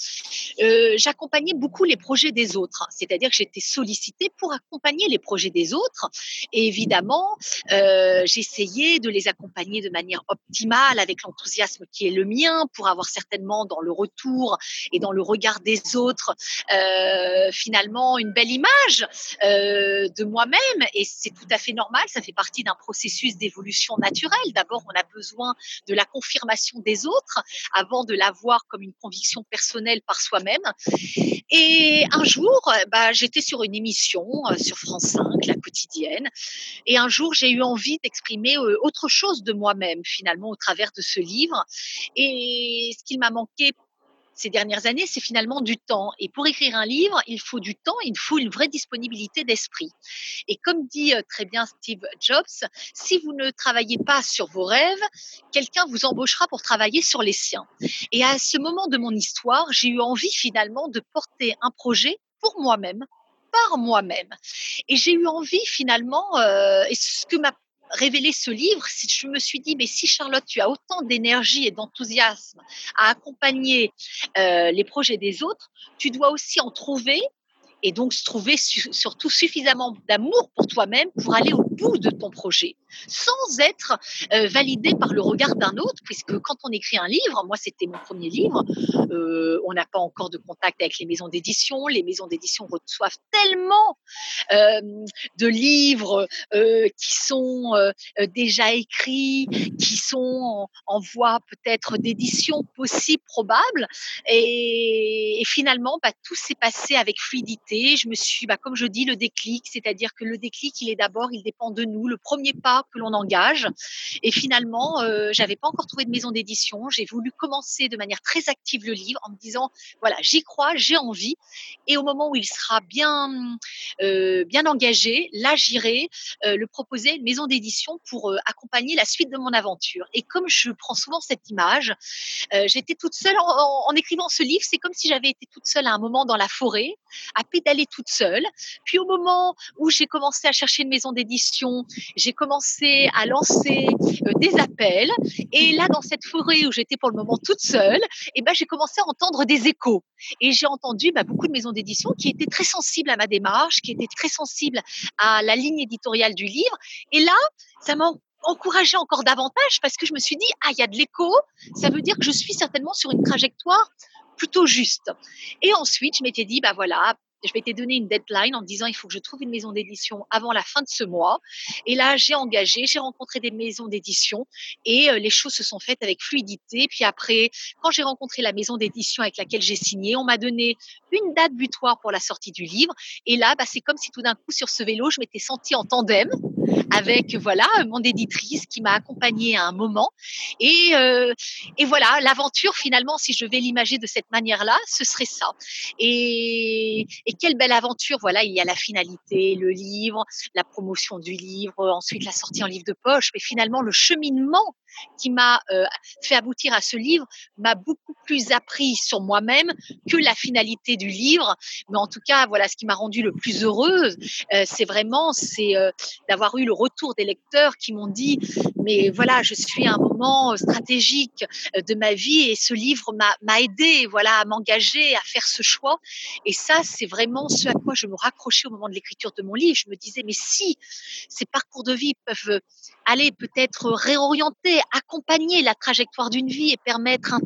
euh, j'accompagnais beaucoup les projets des autres. C'est-à-dire que j'étais sollicitée pour accompagner les projets des autres. Et évidemment, euh, j'essayais de les accompagner de manière optimale avec l'enthousiasme qui est le mien pour avoir certainement dans le retour et dans le regard des autres euh, finalement une belle image de moi-même. Et c'est tout à fait normal. Ça fait partie d'un processus d'évolution naturelle. D'abord, on a besoin de la confirmation des autres avant de l'avoir comme une conviction personnelle par soi-même. Et un jour, bah, j'étais sur une émission euh, sur France 5, la quotidienne, et un jour, j'ai eu envie d'exprimer euh, autre chose de moi-même, finalement, au travers de ce livre. Et ce qu'il m'a manqué ces dernières années, c'est finalement du temps. Et pour écrire un livre, il faut du temps, il faut une vraie disponibilité d'esprit. Et comme dit euh, très bien Steve Jobs, si vous ne travaillez pas sur vos rêves, quelqu'un vous embauchera pour travailler sur les siens. Et à ce moment de mon histoire, j'ai eu envie finalement de porter un projet pour moi-même, par moi-même. Et j'ai eu envie finalement, euh, et ce que m'a révéler ce livre, je me suis dit, mais si Charlotte, tu as autant d'énergie et d'enthousiasme à accompagner euh, les projets des autres, tu dois aussi en trouver et donc se trouver surtout suffisamment d'amour pour toi-même pour aller au de ton projet, sans être euh, validé par le regard d'un autre, puisque quand on écrit un livre, moi c'était mon premier livre, euh, on n'a pas encore de contact avec les maisons d'édition, les maisons d'édition reçoivent tellement euh, de livres qui sont déjà écrits, qui sont en, en voie peut-être d'édition possible, probable, et, et finalement bah, tout s'est passé avec fluidité. Je me suis, bah, comme je dis, le déclic, c'est-à-dire que le déclic, il est d'abord, il dépend de nous, le premier pas que l'on engage. Et finalement, euh, j'avais pas encore trouvé de maison d'édition. J'ai voulu commencer de manière très active le livre en me disant, voilà, j'y crois, j'ai envie. Et au moment où il sera bien, euh, bien engagé, là, j'irai euh, le proposer une maison d'édition pour euh, accompagner la suite de mon aventure. Et comme je prends souvent cette image, j'étais toute seule en, écrivant ce livre. C'est comme si j'avais été toute seule à un moment dans la forêt, à d'aller toute seule. Puis au moment où j'ai commencé à chercher une maison d'édition, j'ai commencé à lancer euh, des appels. Et là, dans cette forêt où j'étais pour le moment toute seule, eh ben, j'ai commencé à entendre des échos. Et j'ai entendu bah, beaucoup de maisons d'édition qui étaient très sensibles à ma démarche, qui étaient très sensibles à la ligne éditoriale du livre. Et là, ça m'a encouragé encore davantage parce que je me suis dit, ah, il y a de l'écho, ça veut dire que je suis certainement sur une trajectoire plutôt juste. Et ensuite, je m'étais dit, bah voilà, je m'étais donné une deadline en disant il faut que je trouve une maison d'édition avant la fin de ce mois. Et là, j'ai engagé, j'ai rencontré des maisons d'édition et euh, les choses se sont faites avec fluidité. Puis après, quand j'ai rencontré la maison d'édition avec laquelle j'ai signé, on m'a donné une date butoir pour la sortie du livre. Et là, bah, c'est comme si tout d'un coup sur ce vélo, je m'étais sentie en tandem avec voilà mon éditrice qui m'a accompagnée à un moment. Et, euh, et voilà, l'aventure finalement, si je vais l'imager de cette manière-là, ce serait ça. Et, et quelle belle aventure Voilà, il y a la finalité, le livre, la promotion du livre, ensuite la sortie en livre de poche, mais finalement le cheminement qui m'a euh, fait aboutir à ce livre m'a beaucoup plus appris sur moi-même que la finalité du livre. Mais en tout cas, voilà, ce qui m'a rendue le plus heureuse, euh, c'est vraiment c'est euh, d'avoir eu le retour des lecteurs qui m'ont dit mais voilà, je suis à un moment stratégique de ma vie et ce livre m'a aidé, voilà, à m'engager, à faire ce choix. Et ça, c'est vraiment ce à quoi je me raccrochais au moment de l'écriture de mon livre. Je me disais mais si ces parcours de vie peuvent aller peut-être réorienter, accompagner la trajectoire d'une vie et permettre, un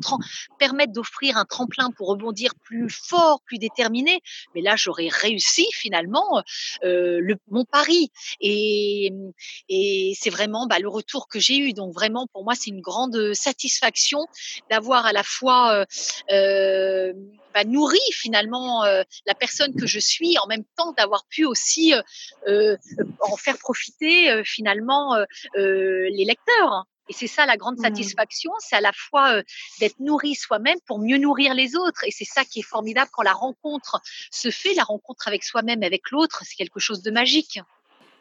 permettre d'offrir un tremplin pour rebondir plus fort, plus déterminé. Mais là, j'aurais réussi finalement euh, le, mon pari. Et, et c'est vraiment bah, le retour que j'ai eu. Donc vraiment, pour moi, c'est une grande satisfaction d'avoir à la fois euh, euh, bah, nourri finalement euh, la personne que je suis, en même temps d'avoir pu aussi euh, euh, en faire profiter finalement les lecteurs. Et c'est ça la grande mmh. satisfaction, c'est à la fois d'être nourri soi-même pour mieux nourrir les autres. Et c'est ça qui est formidable quand la rencontre se fait, la rencontre avec soi-même, avec l'autre, c'est quelque chose de magique.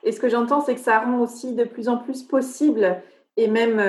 Et ce que j'entends, c'est que ça rend aussi de plus en plus possible et même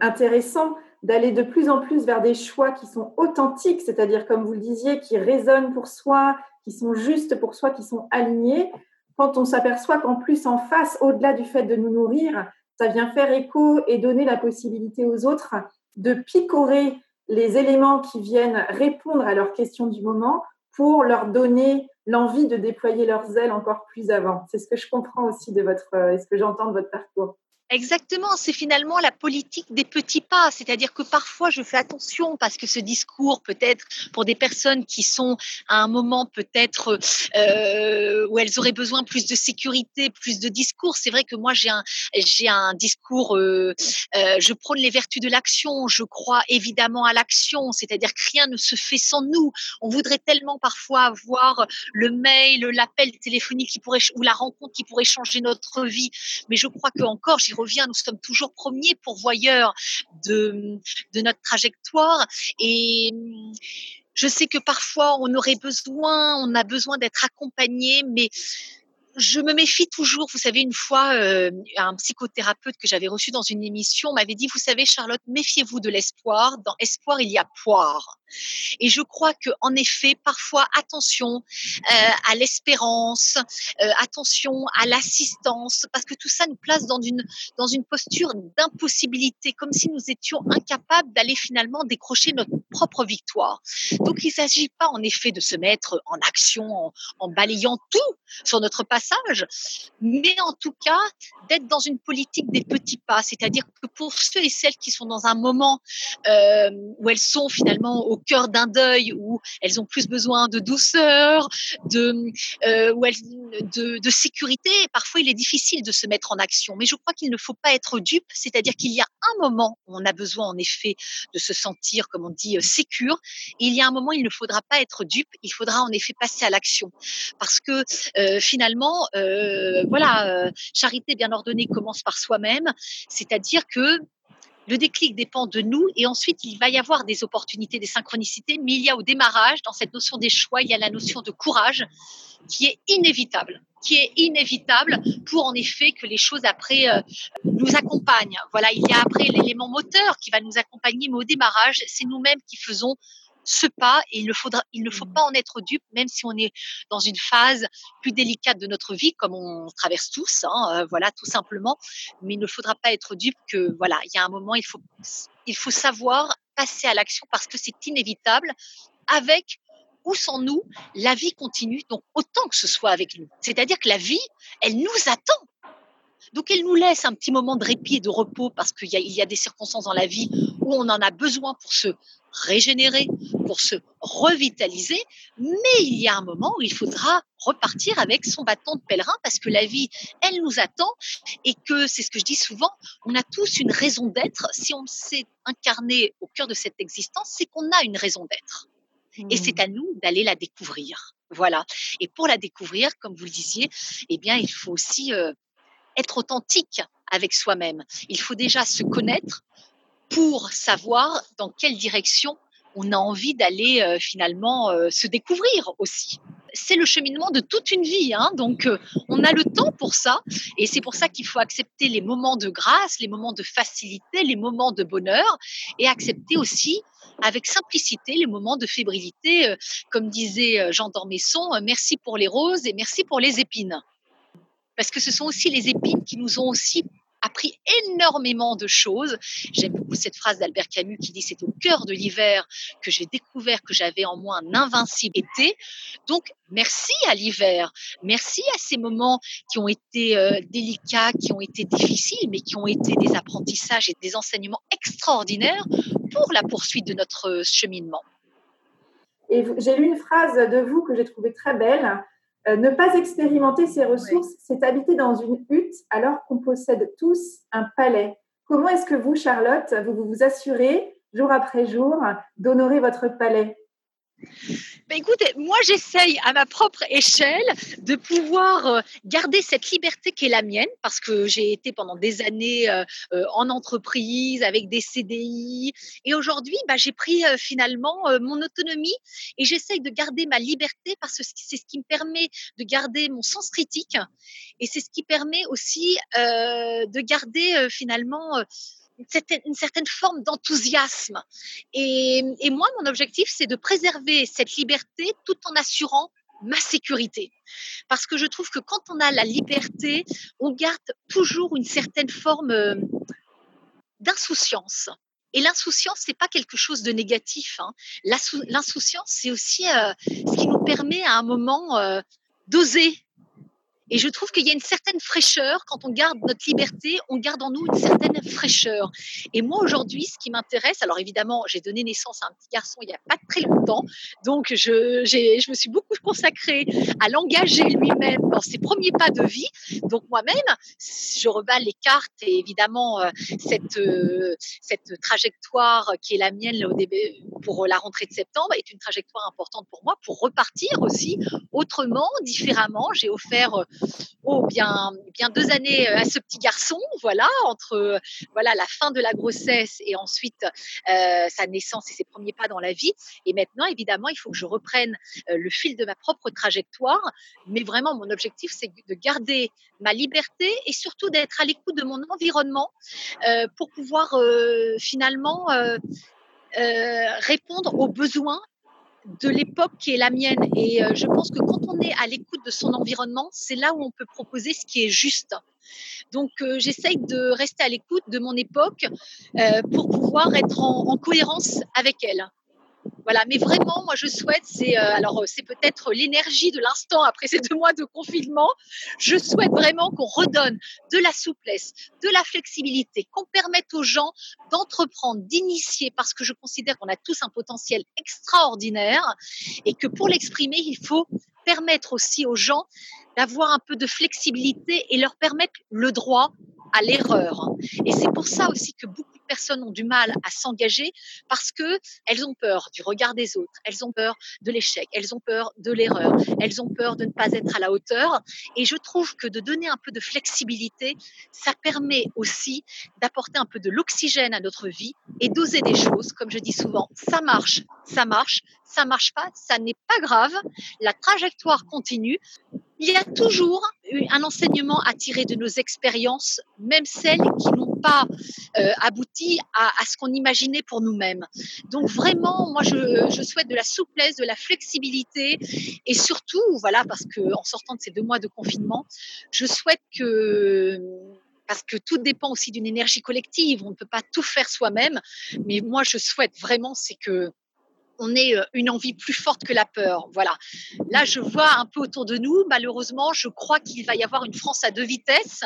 intéressant d'aller de plus en plus vers des choix qui sont authentiques, c'est-à-dire, comme vous le disiez, qui résonnent pour soi, qui sont justes pour soi, qui sont alignés, quand on s'aperçoit qu'en plus, en face, au-delà du fait de nous nourrir, ça vient faire écho et donner la possibilité aux autres de picorer les éléments qui viennent répondre à leurs questions du moment pour leur donner l'envie de déployer leurs ailes encore plus avant. C'est ce que je comprends aussi de votre, euh, parcours. Exactement, c'est finalement la politique des petits pas, c'est-à-dire que parfois je fais attention parce que ce discours peut-être pour des personnes qui sont à un moment peut-être euh, où elles auraient besoin plus de sécurité, plus de discours. C'est vrai que moi j'ai un un discours, euh, euh, je prône les vertus de l'action, je crois évidemment à l'action, c'est-à-dire que rien ne se fait sans nous. On voudrait tellement parfois avoir le mail, l'appel téléphonique qui pourrait ou la rencontre qui pourrait changer notre vie, mais je crois que encore nous sommes toujours premiers pourvoyeurs de, de notre trajectoire. Et je sais que parfois on aurait besoin, on a besoin d'être accompagné, mais je me méfie toujours. Vous savez, une fois, euh, un psychothérapeute que j'avais reçu dans une émission m'avait dit, vous savez, Charlotte, méfiez-vous de l'espoir. Dans espoir, il y a poire. Et je crois que, en effet, parfois, attention euh, à l'espérance, euh, attention à l'assistance, parce que tout ça nous place dans une dans une posture d'impossibilité, comme si nous étions incapables d'aller finalement décrocher notre propre victoire. Donc, il ne s'agit pas, en effet, de se mettre en action en, en balayant tout sur notre passage, mais en tout cas d'être dans une politique des petits pas, c'est-à-dire que pour ceux et celles qui sont dans un moment euh, où elles sont finalement au cœur d'un deuil, où elles ont plus besoin de douceur, de, euh, elles, de, sécurité, parfois il est difficile de se mettre en action. Mais je crois qu'il ne faut pas être dupe, c'est-à-dire qu'il y a un moment où on a besoin en effet de se sentir, comme on dit, euh, sécure. Il y a un moment où il ne faudra pas être dupe, il faudra en effet passer à l'action. Parce que euh, finalement, euh, voilà, euh, charité bien ordonnée commence par soi-même, c'est-à-dire que le déclic dépend de nous et ensuite il va y avoir des opportunités, des synchronicités, mais il y a au démarrage, dans cette notion des choix, il y a la notion de courage qui est inévitable qui est inévitable pour en effet que les choses après euh, nous accompagnent. Voilà, il y a après l'élément moteur qui va nous accompagner, mais au démarrage, c'est nous-mêmes qui faisons ce pas et il ne faudra, il ne faut mmh. pas en être dupe, même si on est dans une phase plus délicate de notre vie, comme on traverse tous, hein, euh, voilà, tout simplement. Mais il ne faudra pas être dupe que, voilà, il y a un moment, il faut, il faut savoir passer à l'action parce que c'est inévitable. Avec ou sans nous, la vie continue, donc autant que ce soit avec nous. C'est-à-dire que la vie, elle nous attend. Donc elle nous laisse un petit moment de répit et de repos parce qu'il y, y, a des circonstances dans la vie où on en a besoin pour se régénérer, pour se revitaliser, mais il y a un moment où il faudra repartir avec son bâton de pèlerin parce que la vie, elle nous attend et que, c'est ce que je dis souvent, on a tous une raison d'être. Si on s'est incarné au cœur de cette existence, c'est qu'on a une raison d'être. Et c'est à nous d'aller la découvrir. Voilà. Et pour la découvrir, comme vous le disiez, eh bien, il faut aussi euh, être authentique avec soi-même. Il faut déjà se connaître, pour savoir dans quelle direction on a envie d'aller euh, finalement euh, se découvrir aussi. C'est le cheminement de toute une vie, hein, donc euh, on a le temps pour ça, et c'est pour ça qu'il faut accepter les moments de grâce, les moments de facilité, les moments de bonheur, et accepter aussi avec simplicité les moments de fébrilité, comme disait Jean d'Ormesson, merci pour les roses et merci pour les épines. Parce que ce sont aussi les épines qui nous ont aussi appris énormément de choses. J'aime beaucoup cette phrase d'Albert Camus qui dit c'est au cœur de l'hiver que j'ai découvert que j'avais en moi un invincible été. Donc merci à l'hiver, merci à ces moments qui ont été euh, délicats, qui ont été difficiles, mais qui ont été des apprentissages et des enseignements extraordinaires pour la poursuite de notre cheminement. Et j'ai lu une phrase de vous que j'ai trouvée très belle. Euh, ne pas expérimenter ces ressources, c'est habiter dans une hutte alors qu'on possède tous un palais. Comment est-ce que vous, Charlotte, vous vous assurez jour après jour d'honorer votre palais? Ben écoutez, moi j'essaye à ma propre échelle de pouvoir euh, garder cette liberté qui est la mienne parce que j'ai été pendant des années euh, euh, en entreprise avec des CDI et aujourd'hui bah, j'ai pris finalement mon autonomie et j'essaye de garder ma liberté parce que c'est ce qui me permet de garder mon sens critique et c'est ce qui permet aussi de garder finalement une certaine, forme d'enthousiasme. Et, moi, mon objectif, c'est de préserver cette liberté tout en assurant ma sécurité. Parce que je trouve que quand on a la liberté, on garde toujours une certaine forme euh, d'insouciance. Et l'insouciance, c'est pas quelque chose de négatif. Hein. L'insouciance, c'est aussi euh, ce qui nous permet à un moment euh, d'oser et je trouve qu'il y a une certaine fraîcheur quand on garde notre liberté, on garde en nous une certaine fraîcheur. Et moi aujourd'hui, ce qui m'intéresse, alors évidemment, j'ai donné naissance à un petit garçon il n'y a pas très longtemps, donc je, je me suis beaucoup consacrée à l'engager lui-même dans ses premiers pas de vie. Donc moi-même, je reballe les cartes et évidemment euh, cette euh, cette trajectoire qui est la mienne au début pour la rentrée de septembre est une trajectoire importante pour moi pour repartir aussi autrement, différemment. J'ai offert euh, oh bien bien deux années euh, à ce petit garçon, voilà entre euh, voilà la fin de la grossesse et ensuite euh, sa naissance et ses premiers pas dans la vie. Et maintenant, évidemment, il faut que je reprenne le fil de ma propre trajectoire. Mais vraiment, mon objectif, c'est de garder ma liberté et surtout d'être à l'écoute de mon environnement pour pouvoir finalement répondre aux besoins de l'époque qui est la mienne. Et euh, je pense que quand on est à l'écoute de son environnement, c'est là où on peut proposer ce qui est juste. Donc euh, j'essaye de rester à l'écoute de mon époque euh, pour pouvoir être en cohérence avec elle. Voilà, mais vraiment, moi, je souhaite, c'est euh, alors euh, c'est peut-être l'énergie de l'instant après ces deux mois de confinement. Je souhaite vraiment qu'on redonne de la souplesse, de la flexibilité, qu'on permette aux gens d'entreprendre, d'initier, parce que je considère qu'on a tous un potentiel extraordinaire et que pour l'exprimer, il faut permettre aussi aux gens d'avoir un peu de flexibilité et leur permettre le droit à l'erreur. Et c'est pour ça aussi que beaucoup personnes ont du mal à s'engager parce que elles ont peur du regard des autres, elles ont peur de l'échec, elles ont peur de l'erreur, elles ont peur de ne pas être à la hauteur. Et je trouve que de donner un peu de flexibilité, ça permet aussi d'apporter un peu de l'oxygène à notre vie et d'oser des choses. Comme je dis souvent, ça marche, ça marche, ça marche pas, ça n'est pas grave. La trajectoire continue il y a toujours un enseignement à tirer de nos expériences, même celles qui n'ont pas euh, abouti à, ce qu'on imaginait pour nous-mêmes. Donc vraiment, moi, je, souhaite de la souplesse, de la flexibilité, et surtout, voilà, parce que en sortant de ces deux mois de confinement, je souhaite que parce que tout dépend aussi d'une énergie collective. On ne peut pas tout faire soi-même, mais moi, je souhaite vraiment, c'est que on ait euh, une envie plus forte que la peur. Voilà. Là, je vois un peu autour de nous, malheureusement, je crois qu'il va y avoir une France à deux vitesses.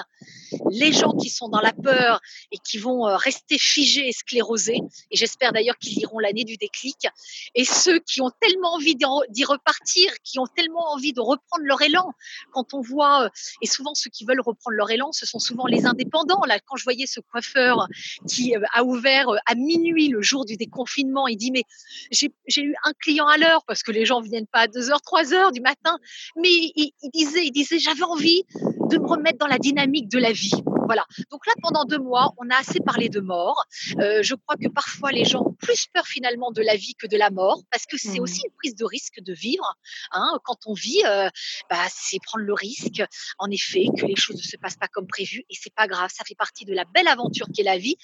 Les gens qui sont dans la peur et qui vont euh, rester figés et sclérosés, et j'espère d'ailleurs qu'ils iront l'année du déclic, et ceux qui ont tellement envie d'y repartir, qui ont tellement envie de reprendre leur élan. Quand on voit, euh, et souvent ceux qui veulent reprendre leur élan, ce sont souvent les indépendants. Là, quand je voyais ce coiffeur qui a ouvert à minuit le jour du déconfinement, il dit, mais j'ai j'ai eu un client à l'heure parce que les gens viennent pas à 2 h 3 h du matin. Mais il, disait, il disait, j'avais envie de me remettre dans la dynamique de la vie. Voilà. Donc là, pendant deux mois, on a assez parlé de mort. Euh, je crois que parfois les gens ont plus peur finalement de la vie que de la mort, parce que c'est mmh. aussi une prise de risque de vivre. Hein. Quand on vit, euh, bah, c'est prendre le risque, en effet, que les choses ne se passent pas comme prévu, et c'est pas grave. Ça fait partie de la belle aventure qu'est la vie.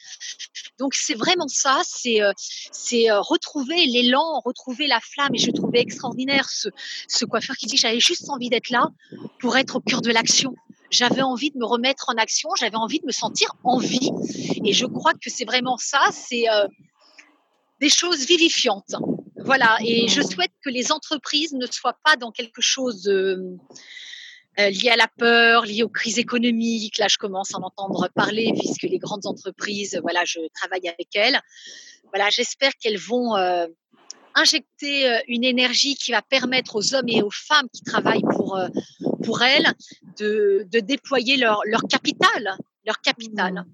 Donc c'est vraiment ça, c'est euh, c'est retrouver l'élan, retrouver la flamme. Et je trouvais extraordinaire ce, ce coiffeur qui dit j'avais juste envie d'être là pour être au cœur de l'action j'avais envie de me remettre en action, j'avais envie de me sentir en vie. Et je crois que c'est vraiment ça, c'est euh, des choses vivifiantes. Voilà, et je souhaite que les entreprises ne soient pas dans quelque chose de, euh, lié à la peur, lié aux crises économiques. Là, je commence à en entendre parler puisque les grandes entreprises, voilà, je travaille avec elles. Voilà, j'espère qu'elles vont euh, injecter euh, une énergie qui va permettre aux hommes et aux femmes qui travaillent pour, euh, pour elles de, déployer leur, leur capital, leur capital. Mmh.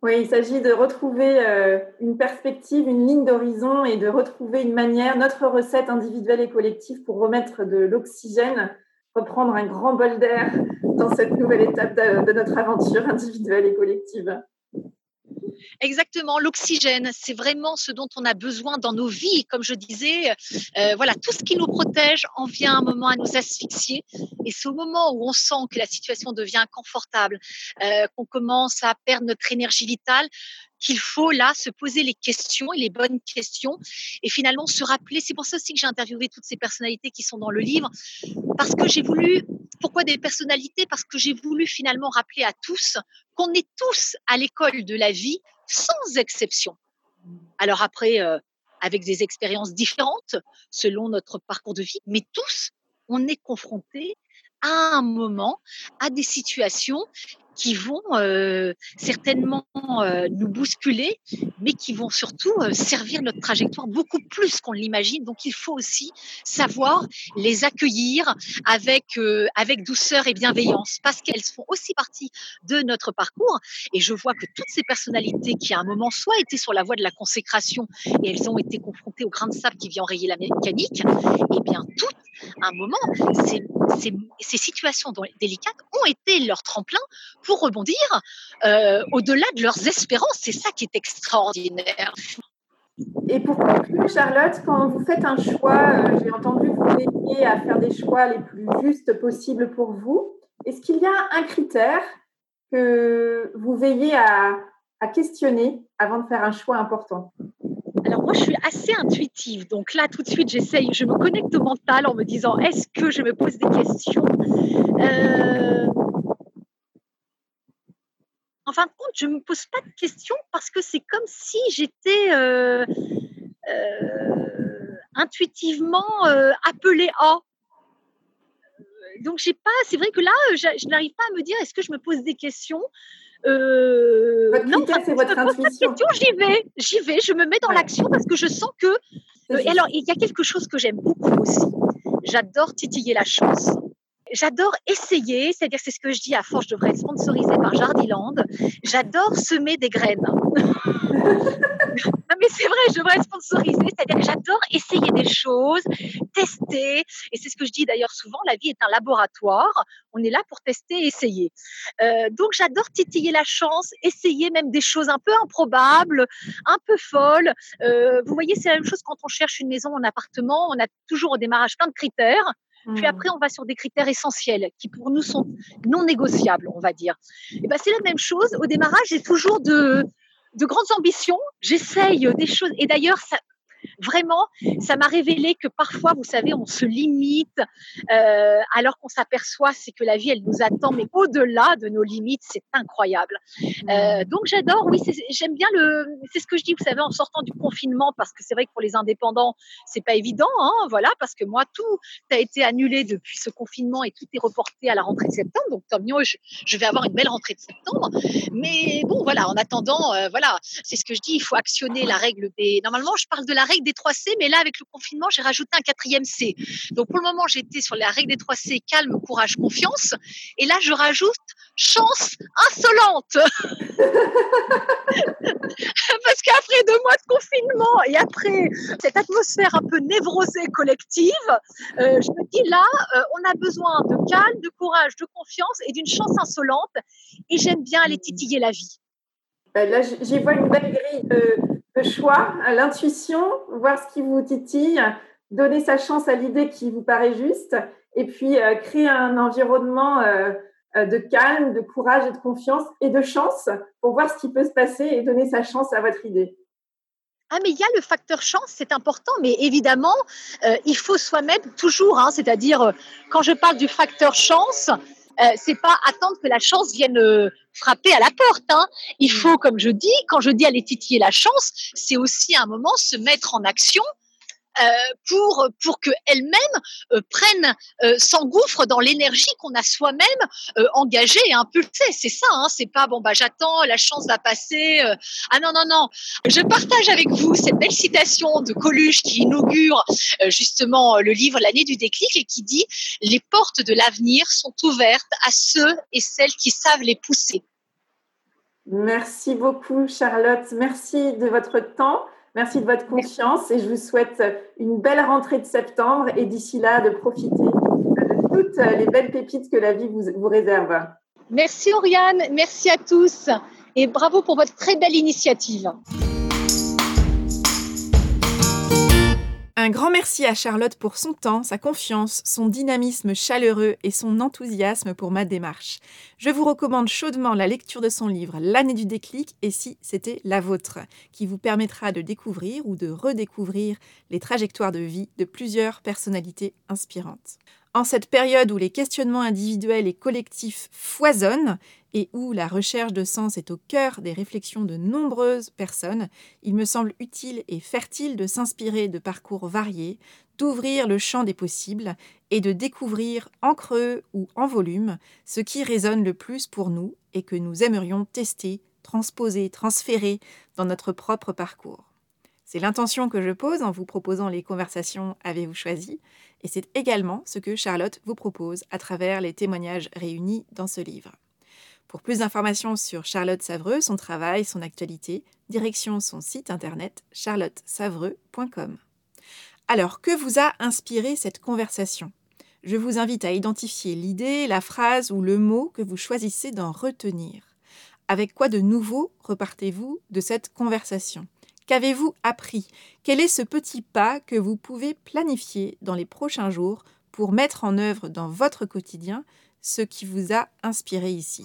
Oui, il s'agit de retrouver euh, une perspective, une ligne d'horizon et de retrouver une manière, notre recette individuelle et collective pour remettre de l'oxygène, reprendre un grand bol d'air dans cette nouvelle étape de notre aventure individuelle et collective. Exactement, l'oxygène, c'est vraiment ce dont on a besoin dans nos vies. Comme je disais, euh, voilà, tout ce qui nous protège en vient un moment à nous asphyxier. Et c'est au moment où on sent que la situation devient inconfortable, euh, qu'on commence à perdre notre énergie vitale, qu'il faut là se poser les questions et les bonnes questions et finalement se rappeler. C'est pour ça aussi que j'ai interviewé toutes ces personnalités qui sont dans le livre parce que j'ai voulu. Pourquoi des personnalités? Parce que j'ai voulu finalement rappeler à tous qu'on est tous à l'école de la vie sans exception. Alors après, avec des expériences différentes selon notre parcours de vie, mais tous, on est confrontés à un moment, à des situations qui vont euh, certainement euh, nous bousculer, mais qui vont surtout euh, servir notre trajectoire beaucoup plus qu'on l'imagine. Donc il faut aussi savoir les accueillir avec avec douceur et bienveillance, parce qu'elles font aussi partie de notre parcours. Et je vois que toutes ces personnalités qui à un moment soit étaient sur la voie de la consécration et elles ont été confrontées au grain de sable qui vient enrayer la mécanique, eh bien toutes à un moment, ces, ces, ces situations délicates ont été leur tremplin rebondir euh, au-delà de leurs espérances. C'est ça qui est extraordinaire. Et pour conclure, Charlotte, quand vous faites un choix, euh, j'ai entendu que vous veillez à faire des choix les plus justes possibles pour vous. Est-ce qu'il y a un critère que vous veillez à, à questionner avant de faire un choix important? Alors moi, je suis assez intuitive. Donc là, tout de suite, j'essaye, je me connecte au mental en me disant, est-ce que je me pose des questions euh, en fin de compte, je ne me pose pas de questions parce que c'est comme si j'étais euh, euh, intuitivement euh, appelée à. Donc, j'ai pas. C'est vrai que là, je, n'arrive pas à me dire est-ce que je me pose des questions? non, c'est votre intuition. J'y vais, j'y vais. Je me mets dans l'action parce que je sens que. et alors, il y a quelque chose que j'aime beaucoup aussi. J'adore titiller la chance. J'adore essayer, c'est-à-dire c'est ce que je dis à force, je devrais être sponsorisée par Jardiland. J'adore semer des graines. mais c'est vrai, je devrais être sponsorisée, c'est-à-dire j'adore essayer des choses, tester. Et c'est ce que je dis d'ailleurs souvent, la vie est un laboratoire. On est là pour tester essayer. Euh, donc j'adore titiller la chance, essayer même des choses un peu improbables, un peu folles. Euh, vous voyez, c'est la même chose quand on cherche une maison, un appartement. On a toujours au démarrage plein de critères. Puis mmh. après, on va sur des critères essentiels qui pour nous sont non négociables, on va dire. Et ben, c'est la même chose. Au démarrage, j'ai toujours de, de grandes ambitions. J'essaye des choses. Et d'ailleurs, ça, Vraiment, ça m'a révélé que parfois, vous savez, on se limite euh, alors qu'on s'aperçoit c'est que la vie, elle nous attend, mais au-delà de nos limites, c'est incroyable. Euh, donc j'adore, oui, j'aime bien le, c'est ce que je dis, vous savez, en sortant du confinement, parce que c'est vrai que pour les indépendants, c'est pas évident, hein, voilà, parce que moi, tout a été annulé depuis ce confinement et tout est reporté à la rentrée de septembre. Donc tant mieux, je, vais avoir une belle rentrée de septembre. Mais bon, voilà, en attendant, euh, voilà, c'est ce que je dis, il faut actionner la règle des. Normalement, je parle de la règle des 3 C, mais là, avec le confinement, j'ai rajouté un quatrième C. Donc, pour le moment, j'étais sur la règle des 3 C, calme, courage, confiance. Et là, je rajoute chance insolente. Parce qu'après deux mois de confinement et après cette atmosphère un peu névrosée collective, euh, je me dis là, euh, on a besoin de calme, de courage, de confiance et d'une chance insolente. Et j'aime bien aller titiller la vie. Ben là, j'y vois une belle grille de, choix, l'intuition, voir ce qui vous titille, donner sa chance à l'idée qui vous paraît juste, et puis euh, créer un environnement euh, euh, de calme, de courage et de confiance et de chance pour voir ce qui peut se passer et donner sa chance à votre idée. Ah, mais il y a le facteur chance, c'est important, mais évidemment, il faut soi-même toujours, hein, c'est-à-dire, quand je parle du facteur chance, euh, c'est pas attendre que la chance vienne euh, frapper à la porte. Hein. Il mm. faut, comme je dis, quand je dis aller titiller la chance, c'est aussi un moment se mettre en action pour pour que elle-même euh, prenne euh, s'engouffre dans l'énergie qu'on a soi-même engagée et impulsée. C'est ça, hein, c'est pas bon bah j'attends, la chance va passer. ah non non non. Je partage avec vous cette belle citation de Coluche qui inaugure justement le livre L'année du déclic et qui dit les portes de l'avenir sont ouvertes à ceux et celles qui savent les pousser. Merci beaucoup Charlotte. Merci de votre temps. Merci de votre confiance et je vous souhaite une belle rentrée de septembre et d'ici là de profiter de toutes les belles pépites que la vie vous, réserve. Merci Oriane, merci à tous et bravo pour votre très belle initiative. Un grand merci à Charlotte pour son temps, sa confiance, son dynamisme chaleureux et son enthousiasme pour ma démarche. Je vous recommande chaudement la lecture de son livre L'année du déclic et si c'était la vôtre, qui vous permettra de découvrir ou de redécouvrir les trajectoires de vie de plusieurs personnalités inspirantes. En cette période où les questionnements individuels et collectifs foisonnent et où la recherche de sens est au cœur des réflexions de nombreuses personnes, il me semble utile et fertile de s'inspirer de parcours variés, d'ouvrir le champ des possibles et de découvrir en creux ou en volume ce qui résonne le plus pour nous et que nous aimerions tester, transposer, transférer dans notre propre parcours. C'est l'intention que je pose en vous proposant les conversations Avez-vous choisi? Et c'est également ce que Charlotte vous propose à travers les témoignages réunis dans ce livre. Pour plus d'informations sur Charlotte Savreux, son travail, son actualité, direction son site internet charlottesavreux.com. Alors, que vous a inspiré cette conversation? Je vous invite à identifier l'idée, la phrase ou le mot que vous choisissez d'en retenir. Avec quoi de nouveau repartez-vous de cette conversation? Qu'avez-vous appris? Quel est ce petit pas que vous pouvez planifier dans les prochains jours pour mettre en œuvre dans votre quotidien ce qui vous a inspiré ici?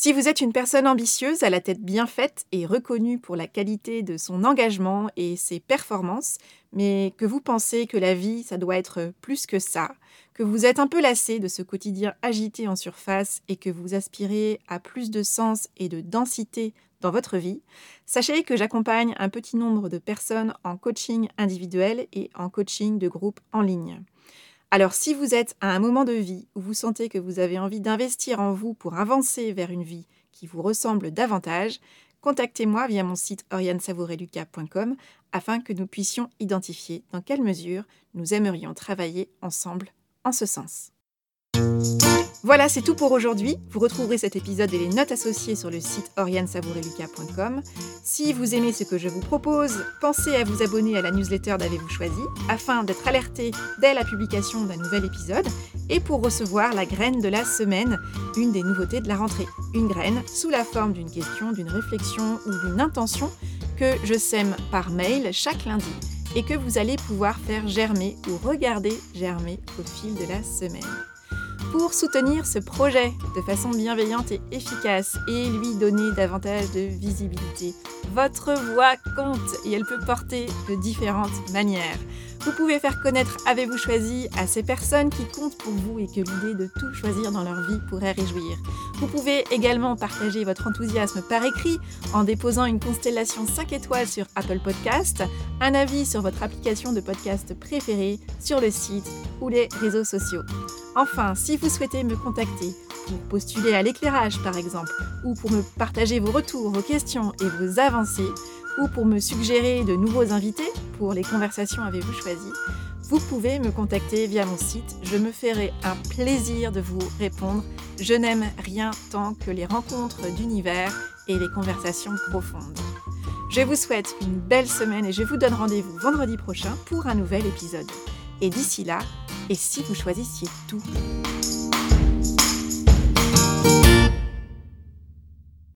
Si vous êtes une personne ambitieuse, à la tête bien faite et reconnue pour la qualité de son engagement et ses performances, mais que vous pensez que la vie, ça doit être plus que ça, que vous êtes un peu lassé de ce quotidien agité en surface et que vous aspirez à plus de sens et de densité dans votre vie, sachez que j'accompagne un petit nombre de personnes en coaching individuel et en coaching de groupe en ligne. Alors si vous êtes à un moment de vie où vous sentez que vous avez envie d'investir en vous pour avancer vers une vie qui vous ressemble davantage, contactez-moi via mon site oriansavoureluca.com afin que nous puissions identifier dans quelle mesure nous aimerions travailler ensemble en ce sens. Voilà, c'est tout pour aujourd'hui. Vous retrouverez cet épisode et les notes associées sur le site oriansavoureluca.com. Si vous aimez ce que je vous propose, pensez à vous abonner à la newsletter d'Avez-vous choisi afin d'être alerté dès la publication d'un nouvel épisode et pour recevoir la graine de la semaine, une des nouveautés de la rentrée. Une graine sous la forme d'une question, d'une réflexion ou d'une intention que je sème par mail chaque lundi et que vous allez pouvoir faire germer ou regarder germer au fil de la semaine. Pour soutenir ce projet de façon bienveillante et efficace et lui donner davantage de visibilité, votre voix compte et elle peut porter de différentes manières. Vous pouvez faire connaître Avez-vous choisi à ces personnes qui comptent pour vous et que l'idée de tout choisir dans leur vie pourrait réjouir. Vous pouvez également partager votre enthousiasme par écrit en déposant une constellation 5 étoiles sur Apple Podcast, un avis sur votre application de podcast préférée, sur le site ou les réseaux sociaux. Enfin, si vous souhaitez me contacter pour postuler à l'éclairage par exemple, ou pour me partager vos retours, vos questions et vos avancées, ou pour me suggérer de nouveaux invités pour les conversations avez-vous choisi, vous pouvez me contacter via mon site. Je me ferai un plaisir de vous répondre. Je n'aime rien tant que les rencontres d'univers et les conversations profondes. Je vous souhaite une belle semaine et je vous donne rendez-vous vendredi prochain pour un nouvel épisode. Et d'ici là, et si vous choisissiez tout